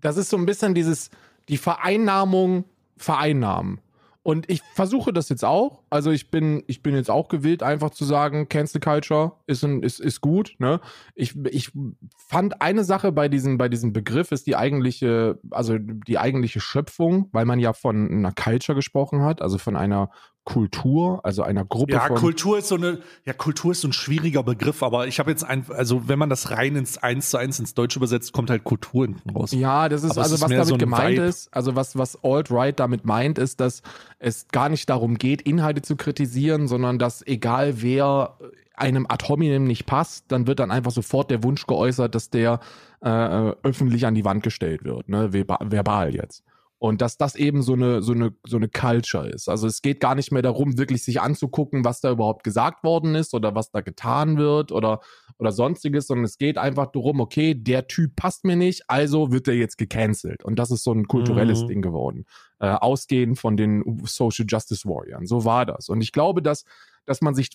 das ist so ein bisschen dieses, die Vereinnahmung vereinnahmen. Und ich versuche das jetzt auch. Also ich bin, ich bin jetzt auch gewillt, einfach zu sagen, Cancel Culture ist, ein, ist, ist gut. Ne? Ich, ich fand eine Sache bei diesem, bei diesem Begriff ist die eigentliche, also die eigentliche Schöpfung, weil man ja von einer Culture gesprochen hat, also von einer Kultur, also einer Gruppe Ja, von. Kultur ist so eine, ja, Kultur ist so ein schwieriger Begriff, aber ich habe jetzt ein, also wenn man das rein ins eins zu eins ins Deutsche übersetzt, kommt halt Kultur hinten raus. Ja, das ist Aber also ist was damit so ein gemeint Vibe. ist, also was was Alt-Right damit meint, ist, dass es gar nicht darum geht, Inhalte zu kritisieren, sondern dass egal wer einem Ad hominem nicht passt, dann wird dann einfach sofort der Wunsch geäußert, dass der äh, äh, öffentlich an die Wand gestellt wird, ne, verba- verbal jetzt. Und dass das eben so eine, so eine, so eine Culture ist. Also es geht gar nicht mehr darum, wirklich sich anzugucken, was da überhaupt gesagt worden ist oder was da getan wird oder, oder sonstiges, sondern es geht einfach darum, okay, der Typ passt mir nicht, also wird er jetzt gecancelt. Und das ist so ein kulturelles Mhm. Ding geworden. Äh, ausgehend von den Social Justice Warriors. So war das. Und ich glaube, dass, dass man sich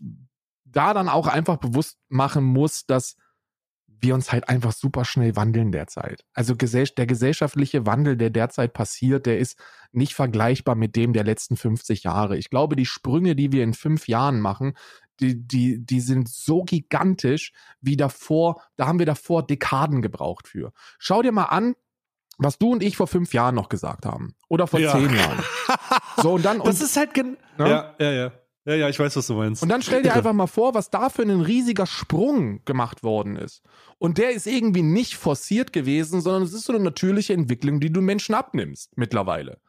da dann auch einfach bewusst machen muss, dass wir uns halt einfach super schnell wandeln derzeit. Also der gesellschaftliche Wandel, der derzeit passiert, der ist nicht vergleichbar mit dem der letzten 50 Jahre. Ich glaube, die Sprünge, die wir in fünf Jahren machen, die, die, die sind so gigantisch wie davor, da haben wir davor Dekaden gebraucht für. Schau dir mal an, was du und ich vor fünf Jahren noch gesagt haben. Oder vor ja. zehn Jahren. *laughs* So, und dann. Und, das ist halt. Ne? Ja, ja, ja. Ja, ja, ich weiß, was du meinst. Und dann stell dir einfach mal vor, was da für ein riesiger Sprung gemacht worden ist. Und der ist irgendwie nicht forciert gewesen, sondern es ist so eine natürliche Entwicklung, die du Menschen abnimmst mittlerweile.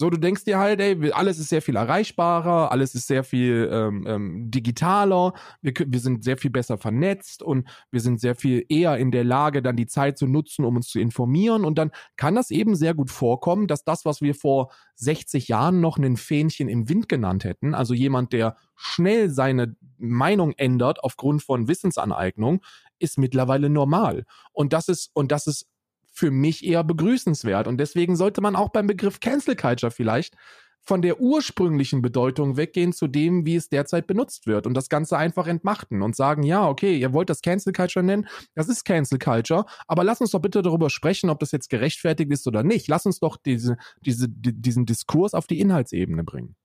So, du denkst dir halt, ey, alles ist sehr viel erreichbarer, alles ist sehr viel ähm, ähm, digitaler, wir, wir sind sehr viel besser vernetzt und wir sind sehr viel eher in der Lage, dann die Zeit zu nutzen, um uns zu informieren. Und dann kann das eben sehr gut vorkommen, dass das, was wir vor 60 Jahren noch einen Fähnchen im Wind genannt hätten, also jemand, der schnell seine Meinung ändert aufgrund von Wissensaneignung, ist mittlerweile normal. Und das ist, und das ist für mich eher begrüßenswert. Und deswegen sollte man auch beim Begriff Cancel Culture vielleicht von der ursprünglichen Bedeutung weggehen zu dem, wie es derzeit benutzt wird und das Ganze einfach entmachten und sagen, ja, okay, ihr wollt das Cancel Culture nennen, das ist Cancel Culture, aber lass uns doch bitte darüber sprechen, ob das jetzt gerechtfertigt ist oder nicht. Lass uns doch diese, diese, diesen Diskurs auf die Inhaltsebene bringen.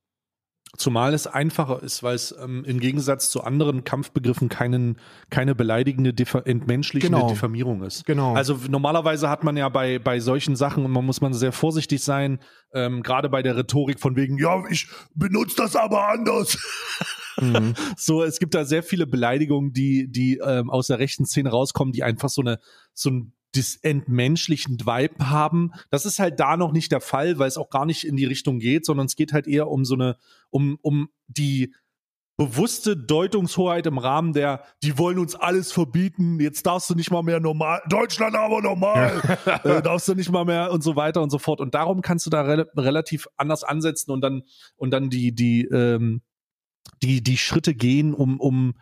Zumal es einfacher ist, weil es ähm, im Gegensatz zu anderen Kampfbegriffen keinen, keine beleidigende, entmenschlichende genau. Diffamierung ist. Genau. Also normalerweise hat man ja bei, bei solchen Sachen, und man muss man sehr vorsichtig sein, ähm, gerade bei der Rhetorik von wegen, ja, ich benutze das aber anders. Mhm. *laughs* so, es gibt da sehr viele Beleidigungen, die, die ähm, aus der rechten Szene rauskommen, die einfach so eine, so ein dis entmenschlichen Vibe haben. Das ist halt da noch nicht der Fall, weil es auch gar nicht in die Richtung geht, sondern es geht halt eher um so eine, um, um die bewusste Deutungshoheit im Rahmen der, die wollen uns alles verbieten, jetzt darfst du nicht mal mehr normal, Deutschland aber normal, äh, darfst du nicht mal mehr und so weiter und so fort. Und darum kannst du da re relativ anders ansetzen und dann, und dann die, die, ähm, die, die Schritte gehen, um, um,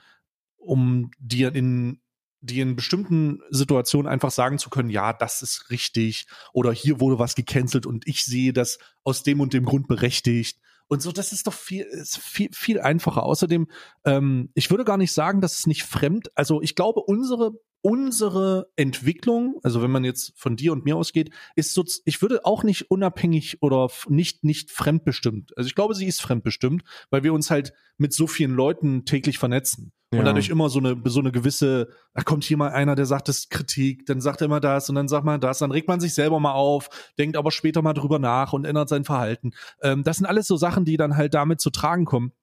um dir in, die in bestimmten Situationen einfach sagen zu können, ja, das ist richtig oder hier wurde was gecancelt und ich sehe das aus dem und dem Grund berechtigt. Und so, das ist doch viel, ist viel, viel einfacher. Außerdem, ähm, ich würde gar nicht sagen, dass es nicht fremd, also ich glaube, unsere unsere Entwicklung, also wenn man jetzt von dir und mir ausgeht, ist so, ich würde auch nicht unabhängig oder nicht, nicht fremdbestimmt. Also ich glaube, sie ist fremdbestimmt, weil wir uns halt mit so vielen Leuten täglich vernetzen. Ja. Und dadurch immer so eine, so eine gewisse, da kommt hier mal einer, der sagt, das ist Kritik, dann sagt er immer das und dann sagt man das, dann regt man sich selber mal auf, denkt aber später mal drüber nach und ändert sein Verhalten. Ähm, das sind alles so Sachen, die dann halt damit zu tragen kommen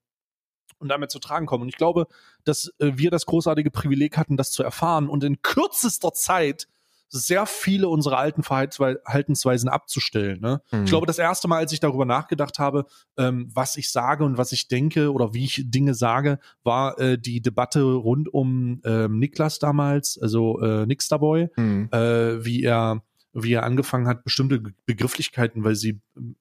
und damit zu tragen kommen. Und ich glaube, dass äh, wir das großartige Privileg hatten, das zu erfahren und in kürzester Zeit sehr viele unserer alten Verhaltensweisen abzustellen. Ne? Mhm. Ich glaube, das erste Mal, als ich darüber nachgedacht habe, ähm, was ich sage und was ich denke oder wie ich Dinge sage, war äh, die Debatte rund um ähm, Niklas damals, also äh, Nixterboy, mhm. äh, wie er wie er angefangen hat, bestimmte Begrifflichkeiten, weil sie,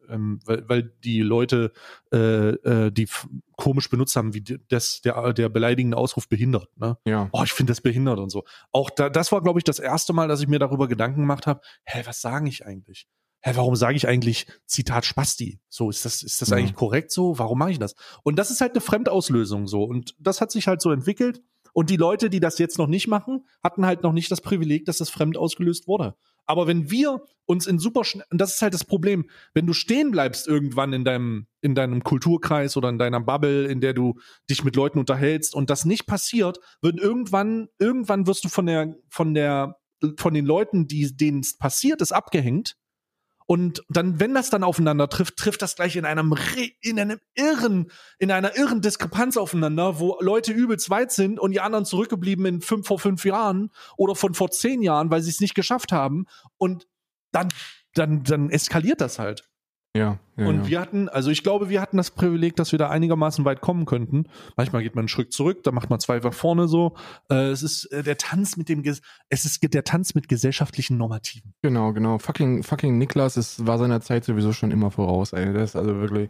ähm, weil, weil die Leute, äh, äh, die komisch benutzt haben, wie das, der, der beleidigende Ausruf behindert. Ne? Ja. Oh, ich finde das behindert und so. Auch da, das war, glaube ich, das erste Mal, dass ich mir darüber Gedanken gemacht habe, hä, was sage ich eigentlich? Hä, warum sage ich eigentlich Zitat Spasti? So, ist das, ist das ja. eigentlich korrekt so? Warum mache ich das? Und das ist halt eine Fremdauslösung so. Und das hat sich halt so entwickelt. Und die Leute, die das jetzt noch nicht machen, hatten halt noch nicht das Privileg, dass das fremd ausgelöst wurde. Aber wenn wir uns in super schnell, und das ist halt das Problem, wenn du stehen bleibst irgendwann in deinem, in deinem Kulturkreis oder in deiner Bubble, in der du dich mit Leuten unterhältst und das nicht passiert, wird irgendwann, irgendwann wirst du von der, von der, von den Leuten, die, denen es passiert ist, abgehängt und dann, wenn das dann aufeinander trifft, trifft das gleich in einem, in einem irren, in einer irren Diskrepanz aufeinander, wo Leute übelst weit sind und die anderen zurückgeblieben in fünf, vor fünf Jahren oder von vor zehn Jahren, weil sie es nicht geschafft haben. Und dann, dann, dann eskaliert das halt. Ja, ja, und ja. wir hatten, also ich glaube, wir hatten das Privileg, dass wir da einigermaßen weit kommen könnten. Manchmal geht man einen Schritt zurück, da macht man zwei nach vorne so. Äh, es ist äh, der Tanz mit dem, es ist der Tanz mit gesellschaftlichen Normativen. Genau, genau. Fucking, fucking Niklas ist, war seiner Zeit sowieso schon immer voraus, ey. Das ist also wirklich.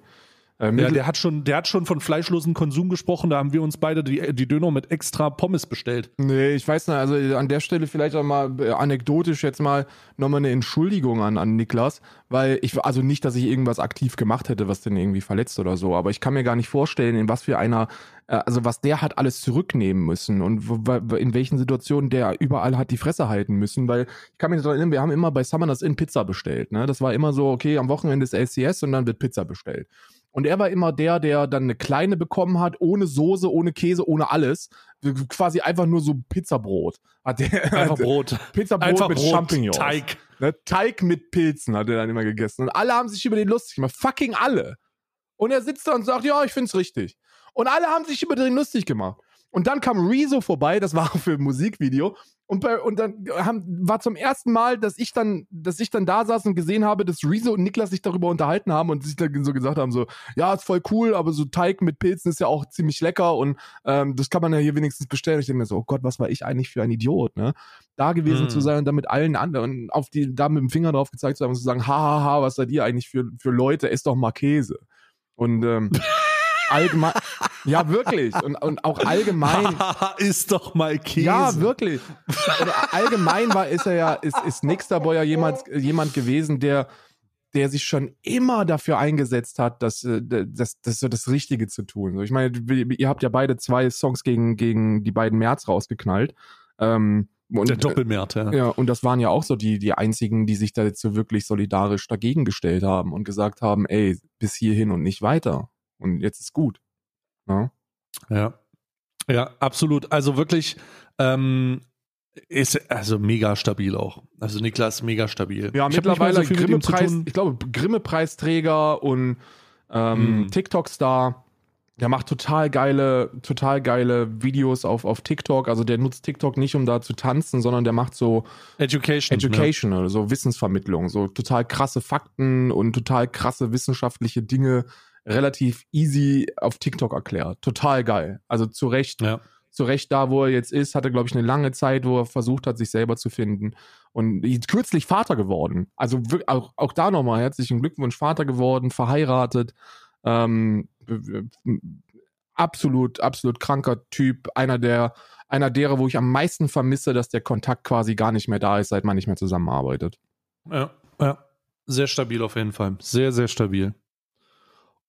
Äh, ja, der hat schon, der hat schon von fleischlosen Konsum gesprochen. Da haben wir uns beide die, die Döner mit extra Pommes bestellt. Nee, ich weiß nicht. Also an der Stelle vielleicht auch mal äh, anekdotisch jetzt mal nochmal eine Entschuldigung an, an Niklas, weil ich, also nicht, dass ich irgendwas aktiv gemacht hätte, was den irgendwie verletzt oder so, aber ich kann mir gar nicht vorstellen, in was für einer äh, also was der hat alles zurücknehmen müssen und in welchen Situationen der überall hat die Fresse halten müssen, weil ich kann mich noch erinnern, wir haben immer bei Summoners in Pizza bestellt, ne? Das war immer so, okay, am Wochenende ist LCS und dann wird Pizza bestellt. Und er war immer der, der dann eine kleine bekommen hat, ohne Soße, ohne Käse, ohne alles. Quasi einfach nur so Pizzabrot. Hat der, *laughs* Einfach Brot. Pizzabrot Einfach mit Brot, Champignons. Teig. Ne? Teig mit Pilzen hat er dann immer gegessen. Und alle haben sich über den lustig gemacht. Fucking alle. Und er sitzt da und sagt, ja, ich find's richtig. Und alle haben sich über den lustig gemacht. Und dann kam Rezo vorbei, das war für ein Musikvideo. Und, bei, und dann haben, war zum ersten Mal, dass ich dann, dass ich dann da saß und gesehen habe, dass Rezo und Niklas sich darüber unterhalten haben und sich dann so gesagt haben: so, ja, ist voll cool, aber so Teig mit Pilzen ist ja auch ziemlich lecker und ähm, das kann man ja hier wenigstens bestellen. Ich denke mir so, oh Gott, was war ich eigentlich für ein Idiot, ne? Da gewesen Mm. zu sein und dann mit allen anderen auf die, da mit dem Finger drauf gezeigt zu haben und zu sagen, hahaha, was seid ihr eigentlich für, für Leute? Esst doch mal Käse. Und ähm, *laughs* allgemein, ja wirklich. Und, und auch allgemein. *laughs* ist doch mal Käse. Ja, wirklich. Oder allgemein war, ist er ja, ist, ist Nixterboy ja jemand, jemand gewesen, der, der sich schon immer dafür eingesetzt hat, dass, äh, das, das, so das Richtige zu tun. Ich meine, ihr habt ja beide zwei Songs gegen, gegen die beiden März rausgeknallt. Ähm, und, Der Doppelmert, ja. ja, und das waren ja auch so die, die einzigen, die sich da jetzt so wirklich solidarisch dagegen gestellt haben und gesagt haben, ey, bis hierhin und nicht weiter. Und jetzt ist gut. Ja. Ja. Ja, absolut. Also wirklich, ähm, ist also mega stabil auch. Also Niklas mega stabil. Ja, Ich mittlerweile so Grimme-Preis, tun. ich glaube, Grimme-Preisträger und ähm, Mm. TikTok-Star. Der macht total geile, total geile Videos auf, auf TikTok. Also der nutzt TikTok nicht, um da zu tanzen, sondern der macht so Education. Educational, so Wissensvermittlung, so total krasse Fakten und total krasse wissenschaftliche Dinge relativ easy auf TikTok erklärt. Total geil. Also zu Recht Ja. zu Recht da, wo er jetzt ist, hatte, glaube ich, eine lange Zeit, wo er versucht hat, sich selber zu finden. Und kürzlich Vater geworden. Also auch, auch da nochmal herzlichen Glückwunsch, Vater geworden, verheiratet. Ähm, absolut, absolut kranker Typ. Einer der, einer derer, wo ich am meisten vermisse, dass der Kontakt quasi gar nicht mehr da ist, seit man nicht mehr zusammenarbeitet. Ja, ja. Sehr stabil auf jeden Fall. Sehr, sehr stabil.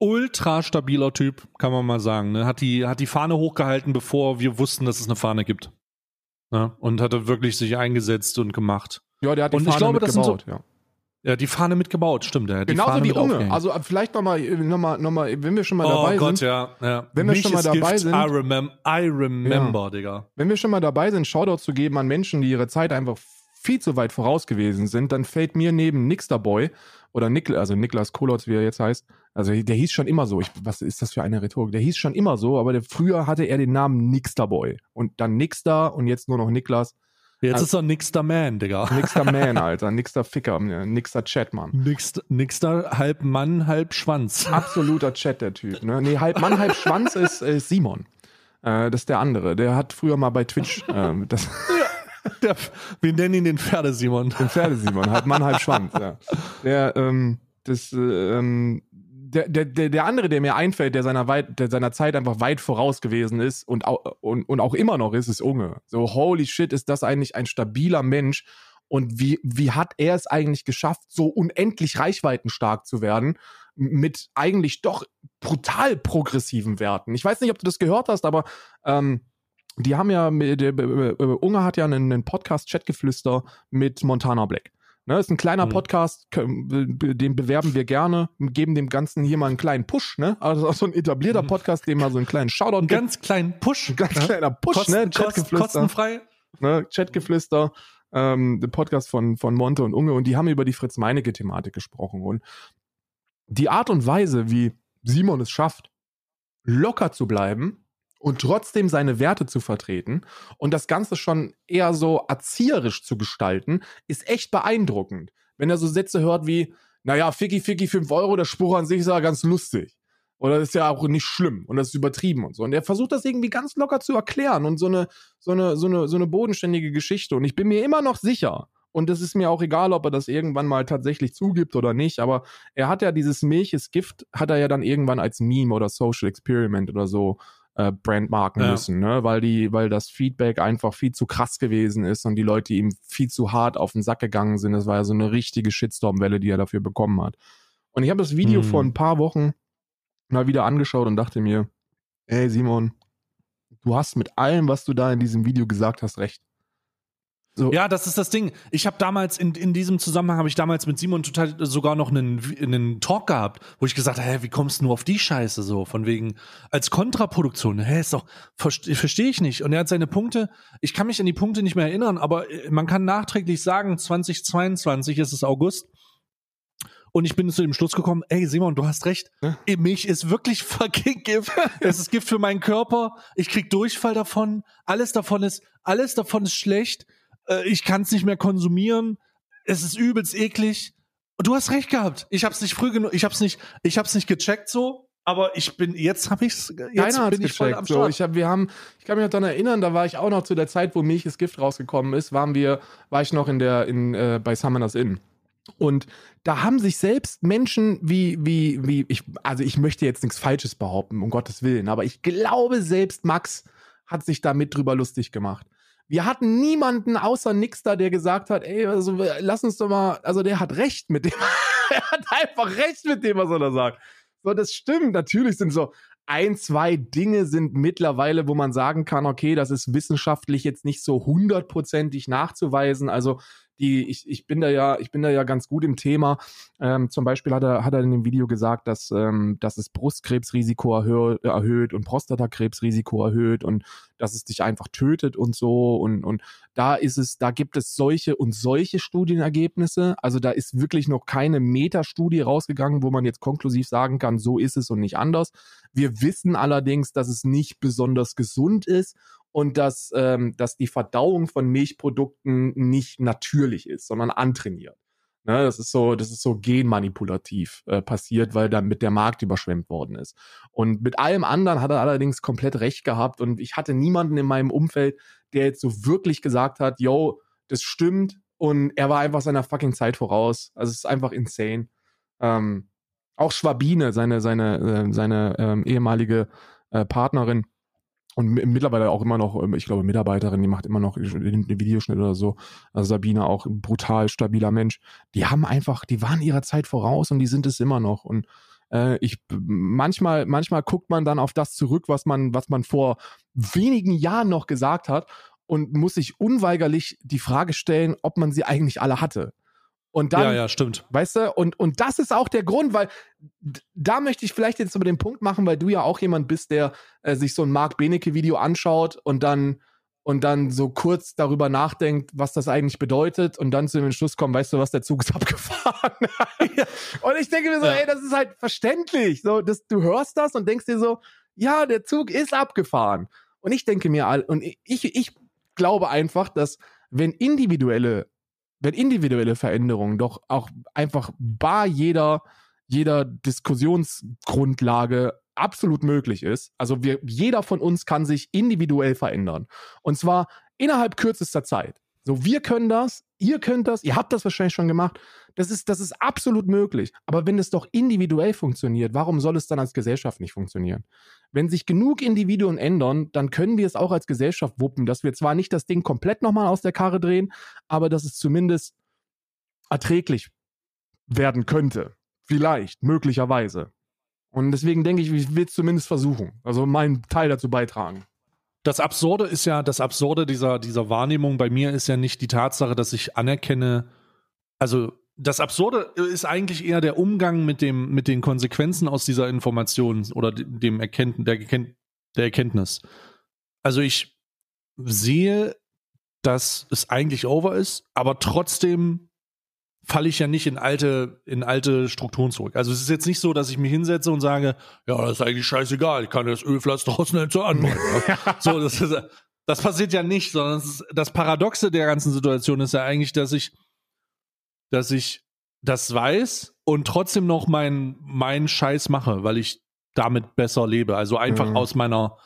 Ultra stabiler Typ, kann man mal sagen. Ne? Hat, die, hat die Fahne hochgehalten, bevor wir wussten, dass es eine Fahne gibt. Ne? Und hat er wirklich sich eingesetzt und gemacht. Ja, der hat die Und ich Fahne glaube, sind so- mitgebaut, ja. Ja, die Fahne mitgebaut, stimmt. Die Genauso wie Unge. Also äh, vielleicht nochmal, noch mal, noch mal, wenn wir schon mal oh dabei Gott, sind. ja, ja. Wenn wir Mich schon mal dabei Gift, sind- I, remem I remember, Digga. Wenn wir schon mal dabei sind, Shoutout zu geben an Menschen, die ihre Zeit einfach viel zu weit voraus gewesen sind, dann fällt mir neben Nixterboy oder Nik, also Niklas Kolotz, wie er jetzt heißt, also der hieß schon immer so. Ich, was ist das für eine Rhetorik? Der hieß schon immer so, aber der, früher hatte er den Namen Nixterboy und dann Nixter und jetzt nur noch Niklas. Jetzt Also- ist er Nixter Man, Digga. Nixter *laughs* Man, Alter, Nixter Ficker, Nixter Chatmann. Nixter, Nixter halb Mann, halb Schwanz. *laughs* Absoluter Chat, der Typ. Ne? Nee, halb Mann, halb Schwanz ist, ist Simon. Äh, das ist der andere. Der hat früher mal bei Twitch *laughs* ähm, das, *laughs* Der, wir nennen ihn den Pferdesimon. Den Pferdesimon, halb Mann, halb Schwanz, ja. Der, ähm, das, äh, ähm, der, der, der, der andere, der mir einfällt, der seiner, weit, der seiner Zeit einfach weit voraus gewesen ist und, und, und auch immer noch ist, ist Unge. So, holy shit, ist das eigentlich ein stabiler Mensch und wie, wie hat er es eigentlich geschafft, so unendlich reichweitenstark zu werden mit eigentlich doch brutal progressiven Werten. Ich weiß nicht, ob du das gehört hast, aber ähm, die haben ja, der, äh, äh, Unge hat ja einen, einen Podcast Chatgeflüster mit Montana Black. Ne, ist ein kleiner Mhm. Podcast, können- den bewerben wir gerne, geben dem Ganzen hier mal einen kleinen Push, ne? Also auch so ein etablierter Mhm. Podcast, dem mal so einen kleinen Shoutout Einen gibt. ganz kleinen Push. Ein ganz Ja. kleiner Push, Kosten, ne? Chatgeflüster kostenfrei. ne, Chatgeflüster, ähm, der Podcast von, von Monte und Unge und die haben über die Fritz-Meinecke-Thematik gesprochen und die Art und Weise, wie Simon es schafft, locker zu bleiben und trotzdem seine Werte zu vertreten und das Ganze schon eher so erzieherisch zu gestalten, ist echt beeindruckend. Wenn er so Sätze hört wie, naja, Ficky, Ficky, 5 Euro, der Spruch an sich ist ja ganz lustig. Oder ist ja auch nicht schlimm und das ist übertrieben und so. Und er versucht das irgendwie ganz locker zu erklären und so eine, so eine, so eine, so eine bodenständige Geschichte. Und ich bin mir immer noch sicher, und es ist mir auch egal, ob er das irgendwann mal tatsächlich zugibt oder nicht, aber er hat ja dieses Milch ist Gift, hat er ja dann irgendwann als Meme oder Social Experiment oder so äh, brandmarken Ja. müssen, ne? Weil die, weil das Feedback einfach viel zu krass gewesen ist und die Leute ihm viel zu hart auf den Sack gegangen sind. Das war ja so eine richtige Shitstorm-Welle, die er dafür bekommen hat. Und ich habe das Video Hm. vor ein paar Wochen mal wieder angeschaut und dachte mir, ey Simon, du hast mit allem, was du da in diesem Video gesagt hast, recht. So. Ja, das ist das Ding. Ich habe damals in, in diesem Zusammenhang habe ich damals mit Simon total sogar noch einen, einen Talk gehabt, wo ich gesagt habe, hä, wie kommst du nur auf die Scheiße so von wegen als Kontraproduktion? Hä, ist doch verstehe versteh ich nicht. Und er hat seine Punkte. Ich kann mich an die Punkte nicht mehr erinnern, aber äh, man kann nachträglich sagen, 2022 ist es August. Und ich bin zu dem Schluss gekommen, ey Simon, du hast recht. Ja? Milch ist wirklich fucking Gift. *laughs* es ist Gift für meinen Körper. Ich krieg Durchfall davon. Alles davon ist, alles davon ist schlecht ich kann es nicht mehr konsumieren, es ist übelst eklig. Du hast recht gehabt. Ich habe es nicht früh genug, ich habe es nicht, ich habe es nicht gecheckt so, aber ich bin jetzt habe ich's jetzt Keiner bin ich voll am Start. So, ich hab, wir haben, ich kann mich noch daran erinnern, da war ich auch noch zu der Zeit, wo Milch ist Gift rausgekommen ist, waren wir, war ich noch in der in äh, bei Summoners Inn. Und da haben sich selbst Menschen wie, wie, wie, ich, also ich möchte jetzt nichts Falsches behaupten, um Gottes Willen, aber ich glaube, selbst Max hat sich damit drüber lustig gemacht. Wir hatten niemanden außer Nixter, der gesagt hat, ey, also lass uns doch mal, also der hat recht mit dem. *laughs* er hat einfach recht mit dem, was er da sagt. So, das stimmt. Natürlich sind so ein, zwei Dinge sind mittlerweile, wo man sagen kann, okay, das ist wissenschaftlich jetzt nicht so hundertprozentig nachzuweisen. Also die, ich, ich bin da ja, ich bin da ja ganz gut im Thema. Ähm, zum Beispiel hat er, hat er in dem Video gesagt, dass, ähm, dass es Brustkrebsrisiko erhöht, erhöht und Prostatakrebsrisiko erhöht und dass es dich einfach tötet und so. Und, und da ist es, da gibt es solche und solche Studienergebnisse. Also da ist wirklich noch keine Metastudie rausgegangen, wo man jetzt konklusiv sagen kann, so ist es und nicht anders. Wir wissen allerdings, dass es nicht besonders gesund ist und dass, ähm, dass die Verdauung von Milchprodukten nicht natürlich ist, sondern antrainiert. Ne, das ist so, das ist so genmanipulativ äh, passiert, weil damit der Markt überschwemmt worden ist. Und mit allem anderen hat er allerdings komplett recht gehabt und ich hatte niemanden in meinem Umfeld, der jetzt so wirklich gesagt hat, yo, das stimmt und er war einfach seiner fucking Zeit voraus. Also es ist einfach insane. Ähm, auch Schwabine, seine, seine, äh, seine ähm, ehemalige äh, Partnerin, und mittlerweile auch immer noch, ähm, ich glaube, Mitarbeiterin, die macht immer noch den Videoschnitt oder so. Also Sabine auch ein brutal stabiler Mensch. Die haben einfach, die waren ihrer Zeit voraus und die sind es immer noch. Und äh, ich manchmal, manchmal guckt man dann auf das zurück, was man, was man vor wenigen Jahren noch gesagt hat und muss sich unweigerlich die Frage stellen, ob man sie eigentlich alle hatte. Und dann, ja, ja, stimmt. Weißt du, und, und das ist auch der Grund, weil da möchte ich vielleicht jetzt über den Punkt machen, weil du ja auch jemand bist, der äh, sich so ein Mark Benecke-Video anschaut und dann und dann so kurz darüber nachdenkt, was das eigentlich bedeutet und dann zu dem Entschluss kommt, weißt du was, der Zug ist *laughs* abgefahren. Und ich denke mir so, ja. ey, das ist halt verständlich. So, das, du hörst das und denkst dir so, ja, der Zug ist abgefahren. Und ich denke mir, und ich, ich glaube einfach, dass wenn individuelle wenn individuelle Veränderungen doch auch einfach bar jeder, jeder Diskussionsgrundlage absolut möglich ist. Also wir, jeder von uns kann sich individuell verändern. Und zwar innerhalb kürzester Zeit. So, wir können das, ihr könnt das, ihr habt das wahrscheinlich schon gemacht. Das ist, das ist absolut möglich. Aber wenn es doch individuell funktioniert, warum soll es dann als Gesellschaft nicht funktionieren? Wenn sich genug Individuen ändern, dann können wir es auch als Gesellschaft wuppen, dass wir zwar nicht das Ding komplett nochmal aus der Karre drehen, aber dass es zumindest erträglich werden könnte. Vielleicht, möglicherweise. Und deswegen denke ich, ich will es zumindest versuchen. Also meinen Teil dazu beitragen das Absurde ist ja, das Absurde dieser, dieser Wahrnehmung bei mir ist ja nicht die Tatsache, dass ich anerkenne, also das Absurde ist eigentlich eher der Umgang mit dem, mit den Konsequenzen aus dieser Information oder dem Erkenntnis, der, der Erkenntnis. Also ich sehe, dass es eigentlich over ist, aber trotzdem falle ich ja nicht in alte, in alte Strukturen zurück. Also es ist jetzt nicht so, dass ich mich hinsetze und sage, ja, das ist eigentlich scheißegal, ich kann das Ölpflaster draußen nicht so anmachen. *laughs* so, das, ist, das passiert ja nicht, sondern ist, das Paradoxe der ganzen Situation ist ja eigentlich, dass ich, dass ich das weiß und trotzdem noch meinen mein Scheiß mache, weil ich damit besser lebe. Also einfach mhm. aus meiner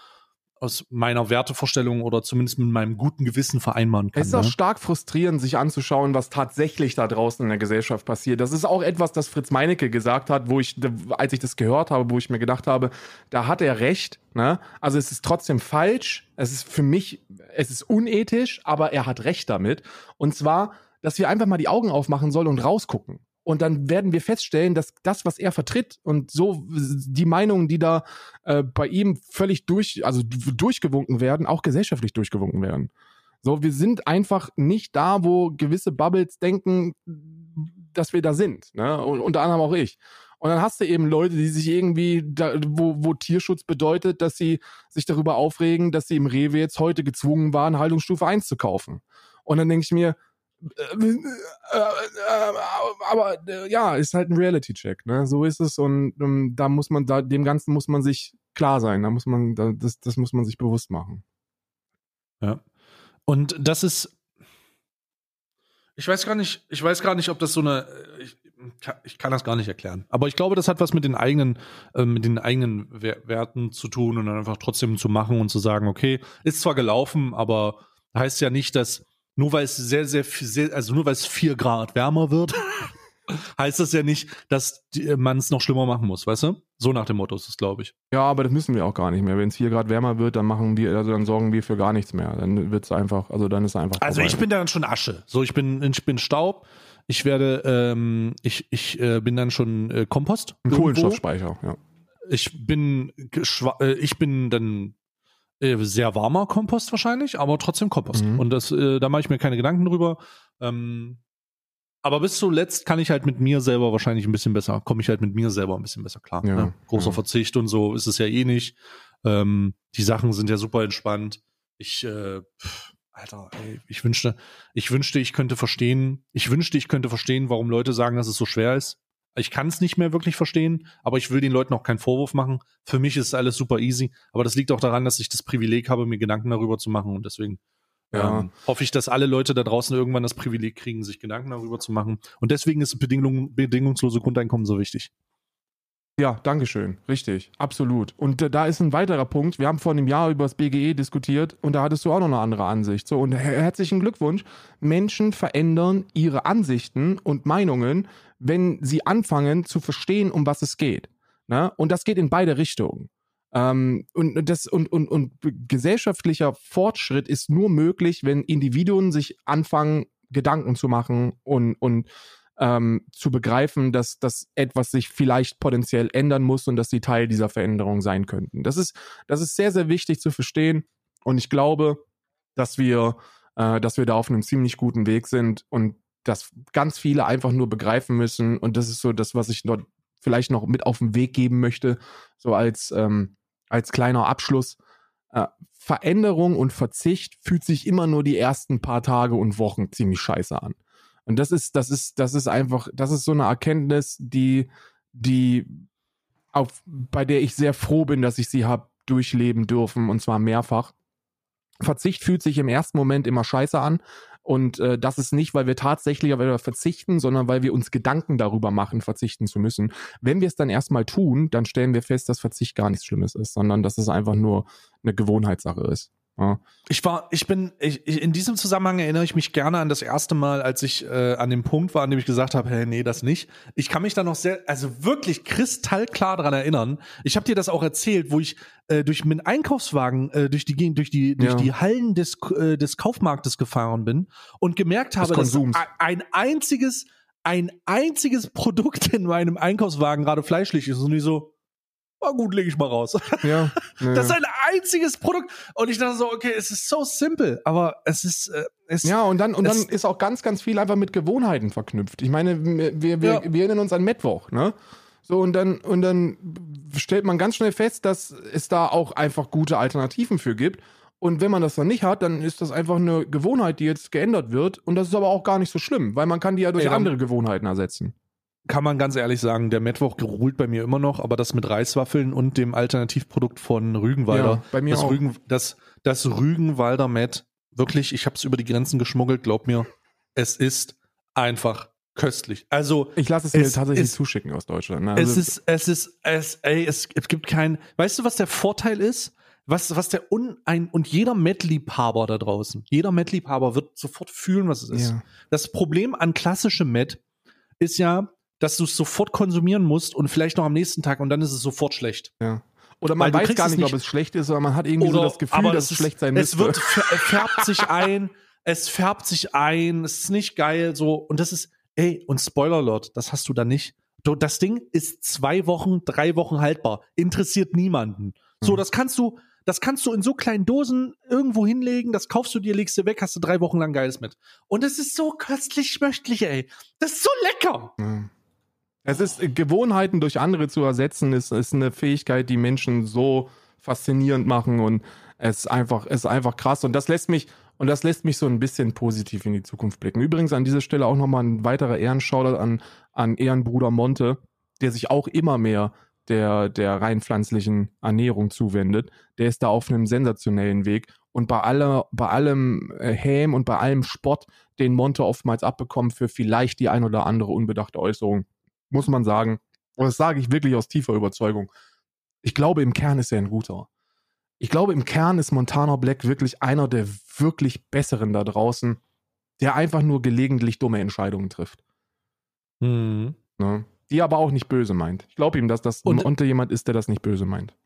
aus meiner Wertevorstellung oder zumindest mit meinem guten Gewissen vereinbaren kann. Es ist auch ne? stark frustrierend, sich anzuschauen, was tatsächlich da draußen in der Gesellschaft passiert. Das ist auch etwas, das Fritz Meinecke gesagt hat, wo ich, als ich das gehört habe, wo ich mir gedacht habe, da hat er recht. Ne? Also es ist trotzdem falsch. Es ist für mich, es ist unethisch, aber er hat recht damit. Und zwar, dass wir einfach mal die Augen aufmachen sollen und rausgucken. Und dann werden wir feststellen, dass das, was er vertritt und so die Meinungen, die da äh, bei ihm völlig durch, also durchgewunken werden, auch gesellschaftlich durchgewunken werden. So, wir sind einfach nicht da, wo gewisse Bubbles denken, dass wir da sind. Ne? Und unter anderem auch ich. Und dann hast du eben Leute, die sich irgendwie, da, wo, wo Tierschutz bedeutet, dass sie sich darüber aufregen, dass sie im Rewe jetzt heute gezwungen waren, Haltungsstufe 1 zu kaufen. Und dann denke ich mir, aber ja, ist halt ein Reality-Check, ne? So ist es und um, da muss man, da dem Ganzen muss man sich klar sein, da muss man, da, das, das muss man sich bewusst machen. Ja. Und das ist, ich weiß gar nicht, ich weiß gar nicht, ob das so eine, ich, ich kann das gar nicht erklären. Aber ich glaube, das hat was mit den eigenen, äh, mit den eigenen Werten zu tun und dann einfach trotzdem zu machen und zu sagen, okay, ist zwar gelaufen, aber heißt ja nicht, dass nur weil es sehr, sehr, sehr also nur weil es vier Grad wärmer wird, *laughs* heißt das ja nicht, dass man es noch schlimmer machen muss, weißt du? So nach dem Motto ist es, glaube ich. Ja, aber das müssen wir auch gar nicht mehr. Wenn es vier Grad wärmer wird, dann machen wir, also dann sorgen wir für gar nichts mehr. Dann wird es einfach, also dann ist es einfach. Also vorbei. ich bin dann schon Asche. So, ich bin, ich bin Staub. Ich werde, ähm, ich, ich äh, bin dann schon äh, Kompost. Ein Kohlenstoffspeicher, ja. Ich bin, äh, ich bin dann äh, sehr warmer Kompost wahrscheinlich, aber trotzdem Kompost. Mhm. Und das, äh, da mache ich mir keine Gedanken drüber. Ähm, aber bis zuletzt kann ich halt mit mir selber wahrscheinlich ein bisschen besser, komme ich halt mit mir selber ein bisschen besser klar. Ja, ne? Großer ja. Verzicht und so ist es ja eh nicht. Ähm, die Sachen sind ja super entspannt. Ich, äh, pff, Alter, ey, ich wünschte, ich wünschte, ich könnte verstehen, ich wünschte, ich könnte verstehen, warum Leute sagen, dass es so schwer ist. Ich kann es nicht mehr wirklich verstehen, aber ich will den Leuten auch keinen Vorwurf machen. Für mich ist alles super easy, aber das liegt auch daran, dass ich das Privileg habe, mir Gedanken darüber zu machen und deswegen ja. ähm, hoffe ich, dass alle Leute da draußen irgendwann das Privileg kriegen, sich Gedanken darüber zu machen. Und deswegen ist Bedingung, bedingungslose Grundeinkommen so wichtig. Ja, Dankeschön. Richtig, absolut. Und da ist ein weiterer Punkt. Wir haben vor einem Jahr über das BGE diskutiert und da hattest du auch noch eine andere Ansicht. So, und her herzlichen Glückwunsch. Menschen verändern ihre Ansichten und Meinungen, wenn sie anfangen zu verstehen, um was es geht. Ne? Und das geht in beide Richtungen. Ähm, und, das, und, und, und gesellschaftlicher Fortschritt ist nur möglich, wenn Individuen sich anfangen, Gedanken zu machen und, und ähm, zu begreifen, dass, dass etwas sich vielleicht potenziell ändern muss und dass sie Teil dieser Veränderung sein könnten. Das ist, das ist sehr, sehr wichtig zu verstehen. Und ich glaube, dass wir, äh, dass wir da auf einem ziemlich guten Weg sind und dass ganz viele einfach nur begreifen müssen. Und das ist so das, was ich dort vielleicht noch mit auf den Weg geben möchte, so als, ähm, als kleiner Abschluss. Äh, Veränderung und Verzicht fühlt sich immer nur die ersten paar Tage und Wochen ziemlich scheiße an. Und das ist, das ist, das ist einfach, das ist so eine Erkenntnis, die, die auf, bei der ich sehr froh bin, dass ich sie habe durchleben dürfen und zwar mehrfach. Verzicht fühlt sich im ersten Moment immer scheiße an. Und äh, das ist nicht, weil wir tatsächlich weil wir verzichten, sondern weil wir uns Gedanken darüber machen, verzichten zu müssen. Wenn wir es dann erstmal tun, dann stellen wir fest, dass Verzicht gar nichts Schlimmes ist, sondern dass es einfach nur eine Gewohnheitssache ist. Ja. Ich war, ich bin, ich, in diesem Zusammenhang erinnere ich mich gerne an das erste Mal, als ich äh, an dem Punkt war, an dem ich gesagt habe, hey, nee, das nicht. Ich kann mich da noch sehr, also wirklich kristallklar dran erinnern. Ich habe dir das auch erzählt, wo ich äh, durch meinen Einkaufswagen äh, durch die durch die durch ja. die Hallen des äh, des Kaufmarktes gefahren bin und gemerkt habe, dass ein einziges ein einziges Produkt in meinem Einkaufswagen gerade fleischlich ist und ich so war gut, lege ich mal raus. *laughs* Ja, ja. Das ist ein einziges Produkt. Und ich dachte so, okay, es ist so simpel, aber es ist. Äh, es, ja, und dann, und dann ist auch ganz, ganz viel einfach mit Gewohnheiten verknüpft. Ich meine, wir, wir, ja. wir erinnern uns an Mittwoch, ne? So, und dann, und dann stellt man ganz schnell fest, dass es da auch einfach gute Alternativen für gibt. Und wenn man das dann nicht hat, dann ist das einfach eine Gewohnheit, die jetzt geändert wird. Und das ist aber auch gar nicht so schlimm, weil man kann die ja durch Ey, andere Gewohnheiten ersetzen kann man ganz ehrlich sagen, der Mittwoch geruht bei mir immer noch, aber das mit Reiswaffeln und dem Alternativprodukt von Rügenwalder, ja, bei mir das, auch. Rügen, das, das Rügenwalder Met, wirklich, ich habe es über die Grenzen geschmuggelt, glaub mir, es ist einfach köstlich. Also ich lasse es, es mir tatsächlich ist, zuschicken aus Deutschland. Ne? Also, es ist, es ist, es, ey, es, es gibt keinen. Weißt du, was der Vorteil ist? Was, was der un, ein, und jeder Met-Liebhaber da draußen, jeder Met-Liebhaber wird sofort fühlen, was es ist. Ja. Das Problem an klassischem Met ist ja, dass du es sofort konsumieren musst und vielleicht noch am nächsten Tag und dann ist es sofort schlecht. Ja. Oder man weiß gar nicht, nicht, ob es schlecht ist, sondern man hat irgendwie so das Gefühl, dass es, schlecht sein müsste. Es wird färbt sich ein, es färbt sich ein, es ist nicht geil, so und das ist Ey, und Spoiler Alert, das hast du da nicht. Das Ding ist zwei Wochen, drei Wochen haltbar. Interessiert niemanden. So, Mhm. das kannst du, das kannst du in so kleinen Dosen irgendwo hinlegen, das kaufst du dir, legst du weg, hast du drei Wochen lang Geiles mit. Und es ist so köstlich schmöchtlich, ey. Das ist so lecker. Ja. Es ist äh, Gewohnheiten durch andere zu ersetzen, ist, ist eine Fähigkeit, die Menschen so faszinierend machen und es ist einfach, ist einfach krass. Und das lässt mich, und das lässt mich so ein bisschen positiv in die Zukunft blicken. Übrigens an dieser Stelle auch nochmal ein weiterer Ehrenschauder an, an Ehrenbruder Monte, der sich auch immer mehr der, der rein pflanzlichen Ernährung zuwendet. Der ist da auf einem sensationellen Weg. Und bei, aller, bei allem äh, Häm und bei allem Spott, den Monte oftmals abbekommt für vielleicht die ein oder andere unbedachte Äußerung, muss man sagen, und das sage ich wirklich aus tiefer Überzeugung, ich glaube, im Kern ist er ein guter. Ich glaube, im Kern ist Montana Black wirklich einer der wirklich Besseren da draußen, der einfach nur gelegentlich dumme Entscheidungen trifft. Mhm. Ne? Die aber auch nicht böse meint. Ich glaube ihm, dass das Und- Monte jemand ist, der das nicht böse meint.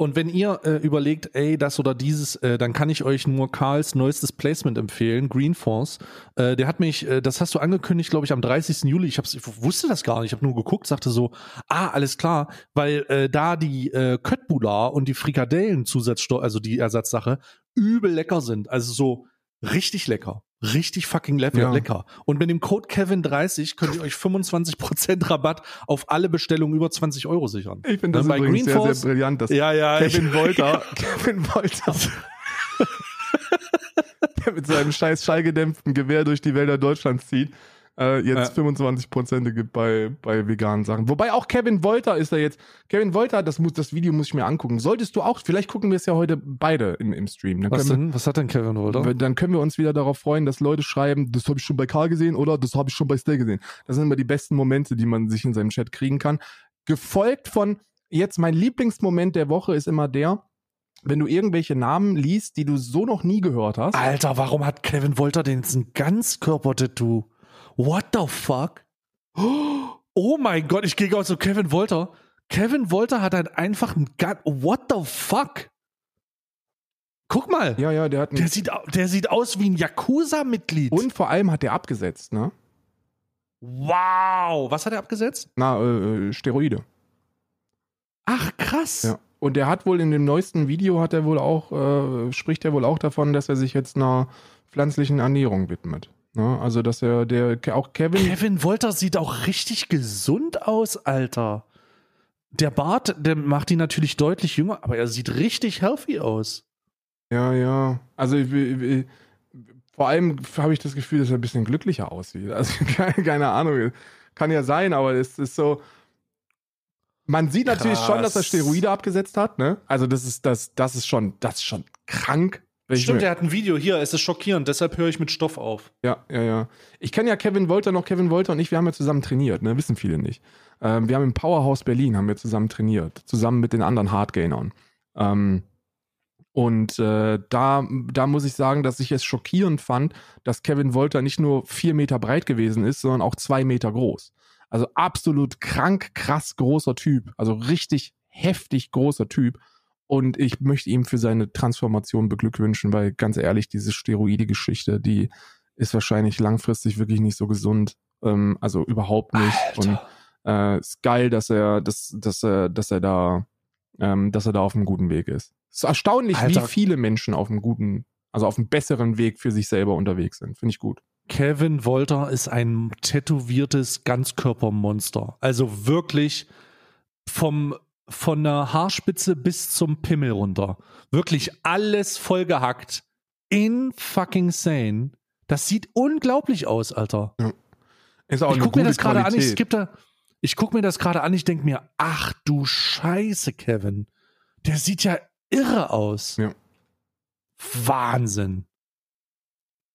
Und wenn ihr äh, überlegt, ey, das oder dieses, äh, dann kann ich euch nur Karls neuestes Placement empfehlen, Green Force. Äh, der hat mich, äh, das hast du angekündigt, glaube ich, am 30. Juli. Ich, hab's, ich wusste das gar nicht. Ich habe nur geguckt, sagte so, ah, alles klar, weil äh, da die äh, Köttbullar und die Frikadellen-Zusatzstoff, also die Ersatzsache, übel lecker sind. Also so richtig lecker. Richtig fucking Ja. lecker. Und mit dem Code Kevin30 könnt ihr euch 25% Rabatt auf alle Bestellungen über 20 Euro sichern. Ich finde das Bei übrigens Green sehr, sehr brillant, dass Ja, ja. *laughs* Kevin Wolter, Kevin *laughs* Wolter, *laughs* der mit seinem scheiß schallgedämpften Gewehr durch die Wälder Deutschlands zieht, äh, jetzt 25% gibt bei, bei veganen Sachen. Wobei auch Kevin Wolter ist da jetzt, Kevin Wolter, das, muss, das Video muss ich mir angucken. Solltest du auch, vielleicht gucken wir es ja heute beide im, im Stream. Dann Was denn? Was hat denn Kevin Wolter? wir, dann können wir uns wieder darauf freuen, dass Leute schreiben, das habe ich schon bei Karl gesehen oder das habe ich schon bei Stay gesehen. Das sind immer die besten Momente, die man sich in seinem Chat kriegen kann. Gefolgt von, jetzt mein Lieblingsmoment der Woche ist immer der, wenn du irgendwelche Namen liest, die du so noch nie gehört hast. Alter, warum hat Kevin Wolter denn jetzt ein Ganzkörper-Tattoo? What the fuck? Oh mein Gott, ich gehe aus zu Kevin Wolter. Kevin Wolter hat halt einfach ein Gan What the fuck? Guck mal. Ja, ja, der hat Der einen, sieht, der sieht aus wie ein Yakuza-Mitglied. und vor allem hat der abgesetzt, ne? Wow. Was hat er abgesetzt? Na, äh, äh, Steroide. Ach, krass. Ja. Und der hat wohl in dem neuesten Video hat er wohl auch, äh, spricht er wohl auch davon, dass er sich jetzt einer pflanzlichen Ernährung widmet. Ne? Also, dass er, der, auch Kevin, Kevin Wolter sieht auch richtig gesund aus, Alter. Der Bart, der macht ihn natürlich deutlich jünger, aber er sieht richtig healthy aus. Ja, ja. Also ich, ich, ich, vor allem habe ich das Gefühl, dass er ein bisschen glücklicher aussieht. *laughs* Also keine, keine Ahnung. Kann ja sein, aber es ist so. Man sieht natürlich Krass. schon, dass er Steroide abgesetzt hat, ne? Also das ist das, das ist schon, das ist schon krank. Stimmt, er hat ein Video hier, es ist schockierend, deshalb höre ich mit Stoff auf. Ja, ja, ja. Ich kenne ja Kevin Wolter noch. Kevin Wolter und ich, wir haben ja zusammen trainiert, ne? Wissen viele nicht. Ähm, wir haben im Powerhouse Berlin haben wir zusammen trainiert, zusammen mit den anderen Hardgainern. Ähm, und äh, da, da muss ich sagen, dass ich es schockierend fand, dass Kevin Wolter nicht nur vier Meter breit gewesen ist, sondern auch zwei Meter groß. Also absolut krank, krass großer Typ. Also richtig heftig großer Typ. Und ich möchte ihm für seine Transformation beglückwünschen, weil ganz ehrlich, diese Steroide-Geschichte, die ist wahrscheinlich langfristig wirklich nicht so gesund. Ähm, also überhaupt nicht. Und äh, ist geil, dass er, dass, dass er, dass er da, ähm, dass er da auf einem guten Weg ist. Es ist erstaunlich, Alter. wie viele Menschen auf einem guten, also auf einem besseren Weg für sich selber unterwegs sind. Finde ich gut. Kevin Wolter ist ein tätowiertes Ganzkörpermonster. Also wirklich vom, von der Haarspitze bis zum Pimmel runter. Wirklich alles vollgehackt. In fucking sane. Das sieht unglaublich aus, Alter. Ist auch ich gucke mir das gerade an, ich skippe da. Ich gucke mir das gerade an, ich denke mir, ach du Scheiße, Kevin. Der sieht ja irre aus. Ja. Wahnsinn.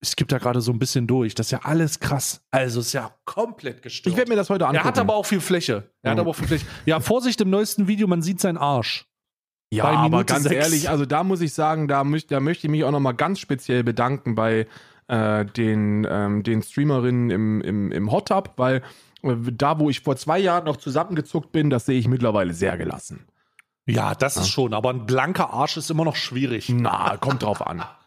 Ich skippe da gerade so ein bisschen durch. Das ist ja alles krass. Also ist ja komplett gestört. Ich werde mir das heute angucken. er hat aber auch viel Fläche. Er hat Ja. aber auch viel Fläche. Ja, Vorsicht im neuesten Video, man sieht seinen Arsch. Ja, bei aber ganz sechs. ehrlich, also da muss ich sagen, da, möcht, da möchte ich mich auch nochmal ganz speziell bedanken bei äh, den, ähm, den Streamerinnen im, im, im Hot Tub, weil äh, da, wo ich vor zwei Jahren noch zusammengezuckt bin, das sehe ich mittlerweile sehr gelassen. Ja, das ist schon, aber ein blanker Arsch ist immer noch schwierig. Na, kommt drauf an. *laughs*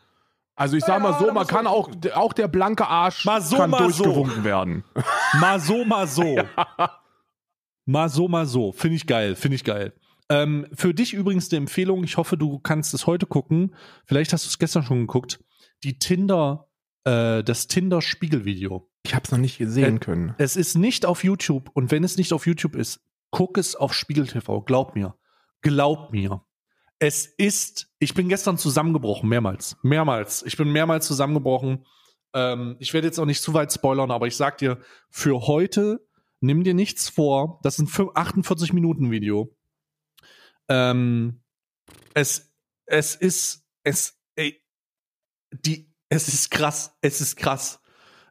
Also ich sag mal Ja, so, man kann auch, auch der blanke Arsch Mal so, kann mal so. durchgewunken werden. *laughs* Mal so, mal so. Mal so, mal so. Finde ich geil, finde ich geil. Ähm, für dich übrigens eine Empfehlung. Ich hoffe, du kannst es heute gucken. Vielleicht hast du es gestern schon geguckt. Die Tinder, äh, das Tinder-Spiegelvideo. Ich hab's noch nicht gesehen Äh, können. Es ist nicht auf YouTube und wenn es nicht auf YouTube ist, guck es auf Spiegel TV. Glaub mir. Glaub mir. Es ist, ich bin gestern zusammengebrochen, mehrmals. Mehrmals. Ich bin mehrmals zusammengebrochen. Ähm, ich werde jetzt auch nicht zu weit spoilern, aber ich sag dir, für heute nimm dir nichts vor. Das ist ein fün- 48 Minuten Video. Ähm, es, es ist, es, ey, die, es ist krass. Es ist krass.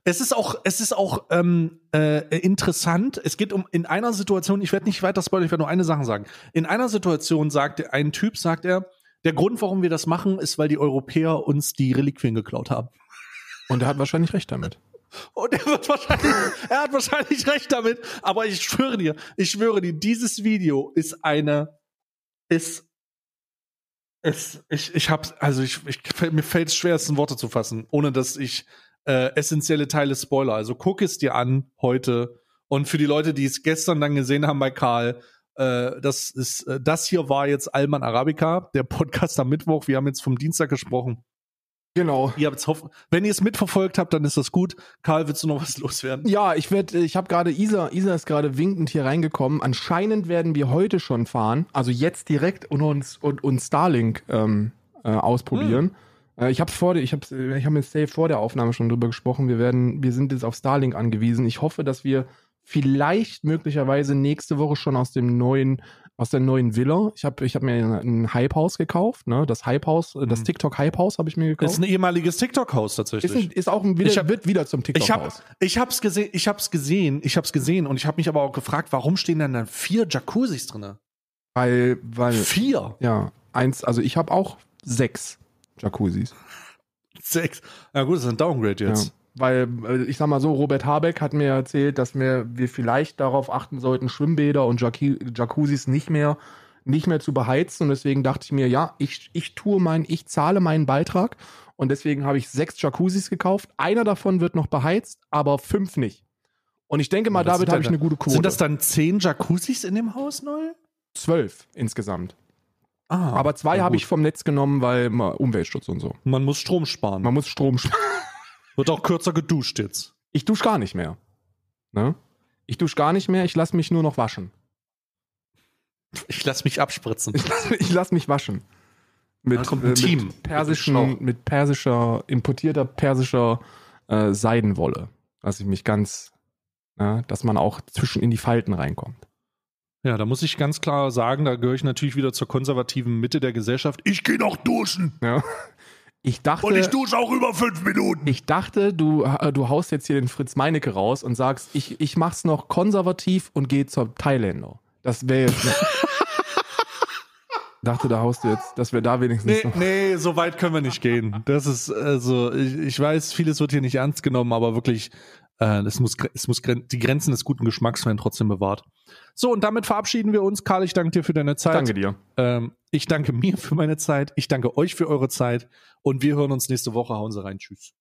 Es ist auch, es ist auch ähm, äh, interessant. Es geht um in einer Situation. Ich werde nicht weiter spoilern. Ich werde nur eine Sache sagen. In einer Situation sagt ein Typ, sagt er, der Grund, warum wir das machen, ist, weil die Europäer uns die Reliquien geklaut haben. Und er hat wahrscheinlich recht damit. Und er wird wahrscheinlich, er hat wahrscheinlich recht damit. Aber ich schwöre dir, ich schwöre dir, dieses Video ist eine, ist, ist, ich, ich hab's, also ich, ich mir fällt es schwer, es in Worte zu fassen, ohne dass ich äh, essentielle Teile spoiler. Also guck es dir an heute. Und für die Leute, die es gestern dann gesehen haben bei Karl, äh, das ist, äh, das hier war jetzt Alman Arabica, der Podcast am Mittwoch. Wir haben jetzt vom Dienstag gesprochen. Genau. Ihr habt's hoff Wenn ihr es mitverfolgt habt, dann ist das gut. Karl, willst du noch was *laughs* loswerden? Ja, ich werde, ich habe gerade Isa, Isa ist gerade winkend hier reingekommen. Anscheinend werden wir heute schon fahren, also jetzt direkt und uns und, und Starlink ähm, äh, ausprobieren. Äh, ich habe vor, ich habe, ich habe mit Steve vor der Aufnahme schon drüber gesprochen. Wir werden, wir sind jetzt auf Starlink angewiesen. Ich hoffe, dass wir vielleicht möglicherweise nächste Woche schon aus dem neuen, aus der neuen Villa. Ich habe, ich habe mir ein Hype House gekauft, ne? Das Hype House, äh, das Mhm. TikTok Hype House habe ich mir Das gekauft. ist ein ehemaliges TikTok-Haus tatsächlich. Ist, ein, ist auch ein, wieder, hab- wird wieder zum TikTok ich habe Haus. ich hab's gesehen, ich hab's gesehen, ich hab's gesehen und ich habe mich aber auch gefragt, warum stehen denn dann vier Jacuzzis drinne? Weil, weil, Vier, Ja, eins, also ich habe auch sechs Jacuzzis. sechs. Ja gut, das ist ein Downgrade Ja. jetzt. Weil, äh, ich sag mal so, Robert Habeck hat mir erzählt, dass wir, wir vielleicht darauf achten sollten, Schwimmbäder und Jacuzzis nicht mehr, nicht mehr zu beheizen. Und deswegen dachte ich mir, ja, ich, ich tue mein, ich zahle meinen Beitrag. Und deswegen habe ich sechs Jacuzzis gekauft. Einer davon wird noch beheizt, aber fünf nicht. Und ich denke mal, Das damit habe ich eine gute Quote. Sind das dann zehn Jacuzzis in dem Haus neu? zwölf insgesamt. Ah, Aber zwei habe ich vom Netz genommen, weil Umweltschutz und so. Man muss Strom sparen. Man muss Strom sparen. *laughs* Wird auch kürzer geduscht jetzt. Ich dusche gar nicht mehr. Ne? Ich dusche gar nicht mehr, ich lasse mich nur noch waschen. Ich lass mich abspritzen. Ich lasse lass mich waschen. Mit, kommt ein äh, Team. mit persischen, Mit persischer, importierter persischer äh, Seidenwolle. Lass ich mich ganz, ja, dass man auch zwischen in die Falten reinkommt. Ja, da muss ich ganz klar sagen, da gehöre ich natürlich wieder zur konservativen Mitte der Gesellschaft. Ich gehe noch duschen. Ja. Ich dachte, Und ich ich, dusche auch über fünf Minuten. dachte, du, äh, du haust jetzt hier den Fritz Meinecke raus und sagst, ich, ich mach's noch konservativ und gehe zur Thailänder. Das wäre jetzt. *laughs* dachte, da haust du jetzt, dass wir da wenigstens Nee, noch. nee, so weit können wir nicht gehen. Das ist, also, ich, ich weiß, vieles wird hier nicht ernst genommen, aber wirklich, äh, es muss, es muss, die Grenzen des guten Geschmacks werden trotzdem bewahrt. So, und damit verabschieden wir uns. Karl, ich danke dir für deine Zeit. Danke dir. Ähm, ich danke mir für meine Zeit. Ich danke euch für eure Zeit. Und wir hören uns nächste Woche. Hauen Sie rein. Tschüss.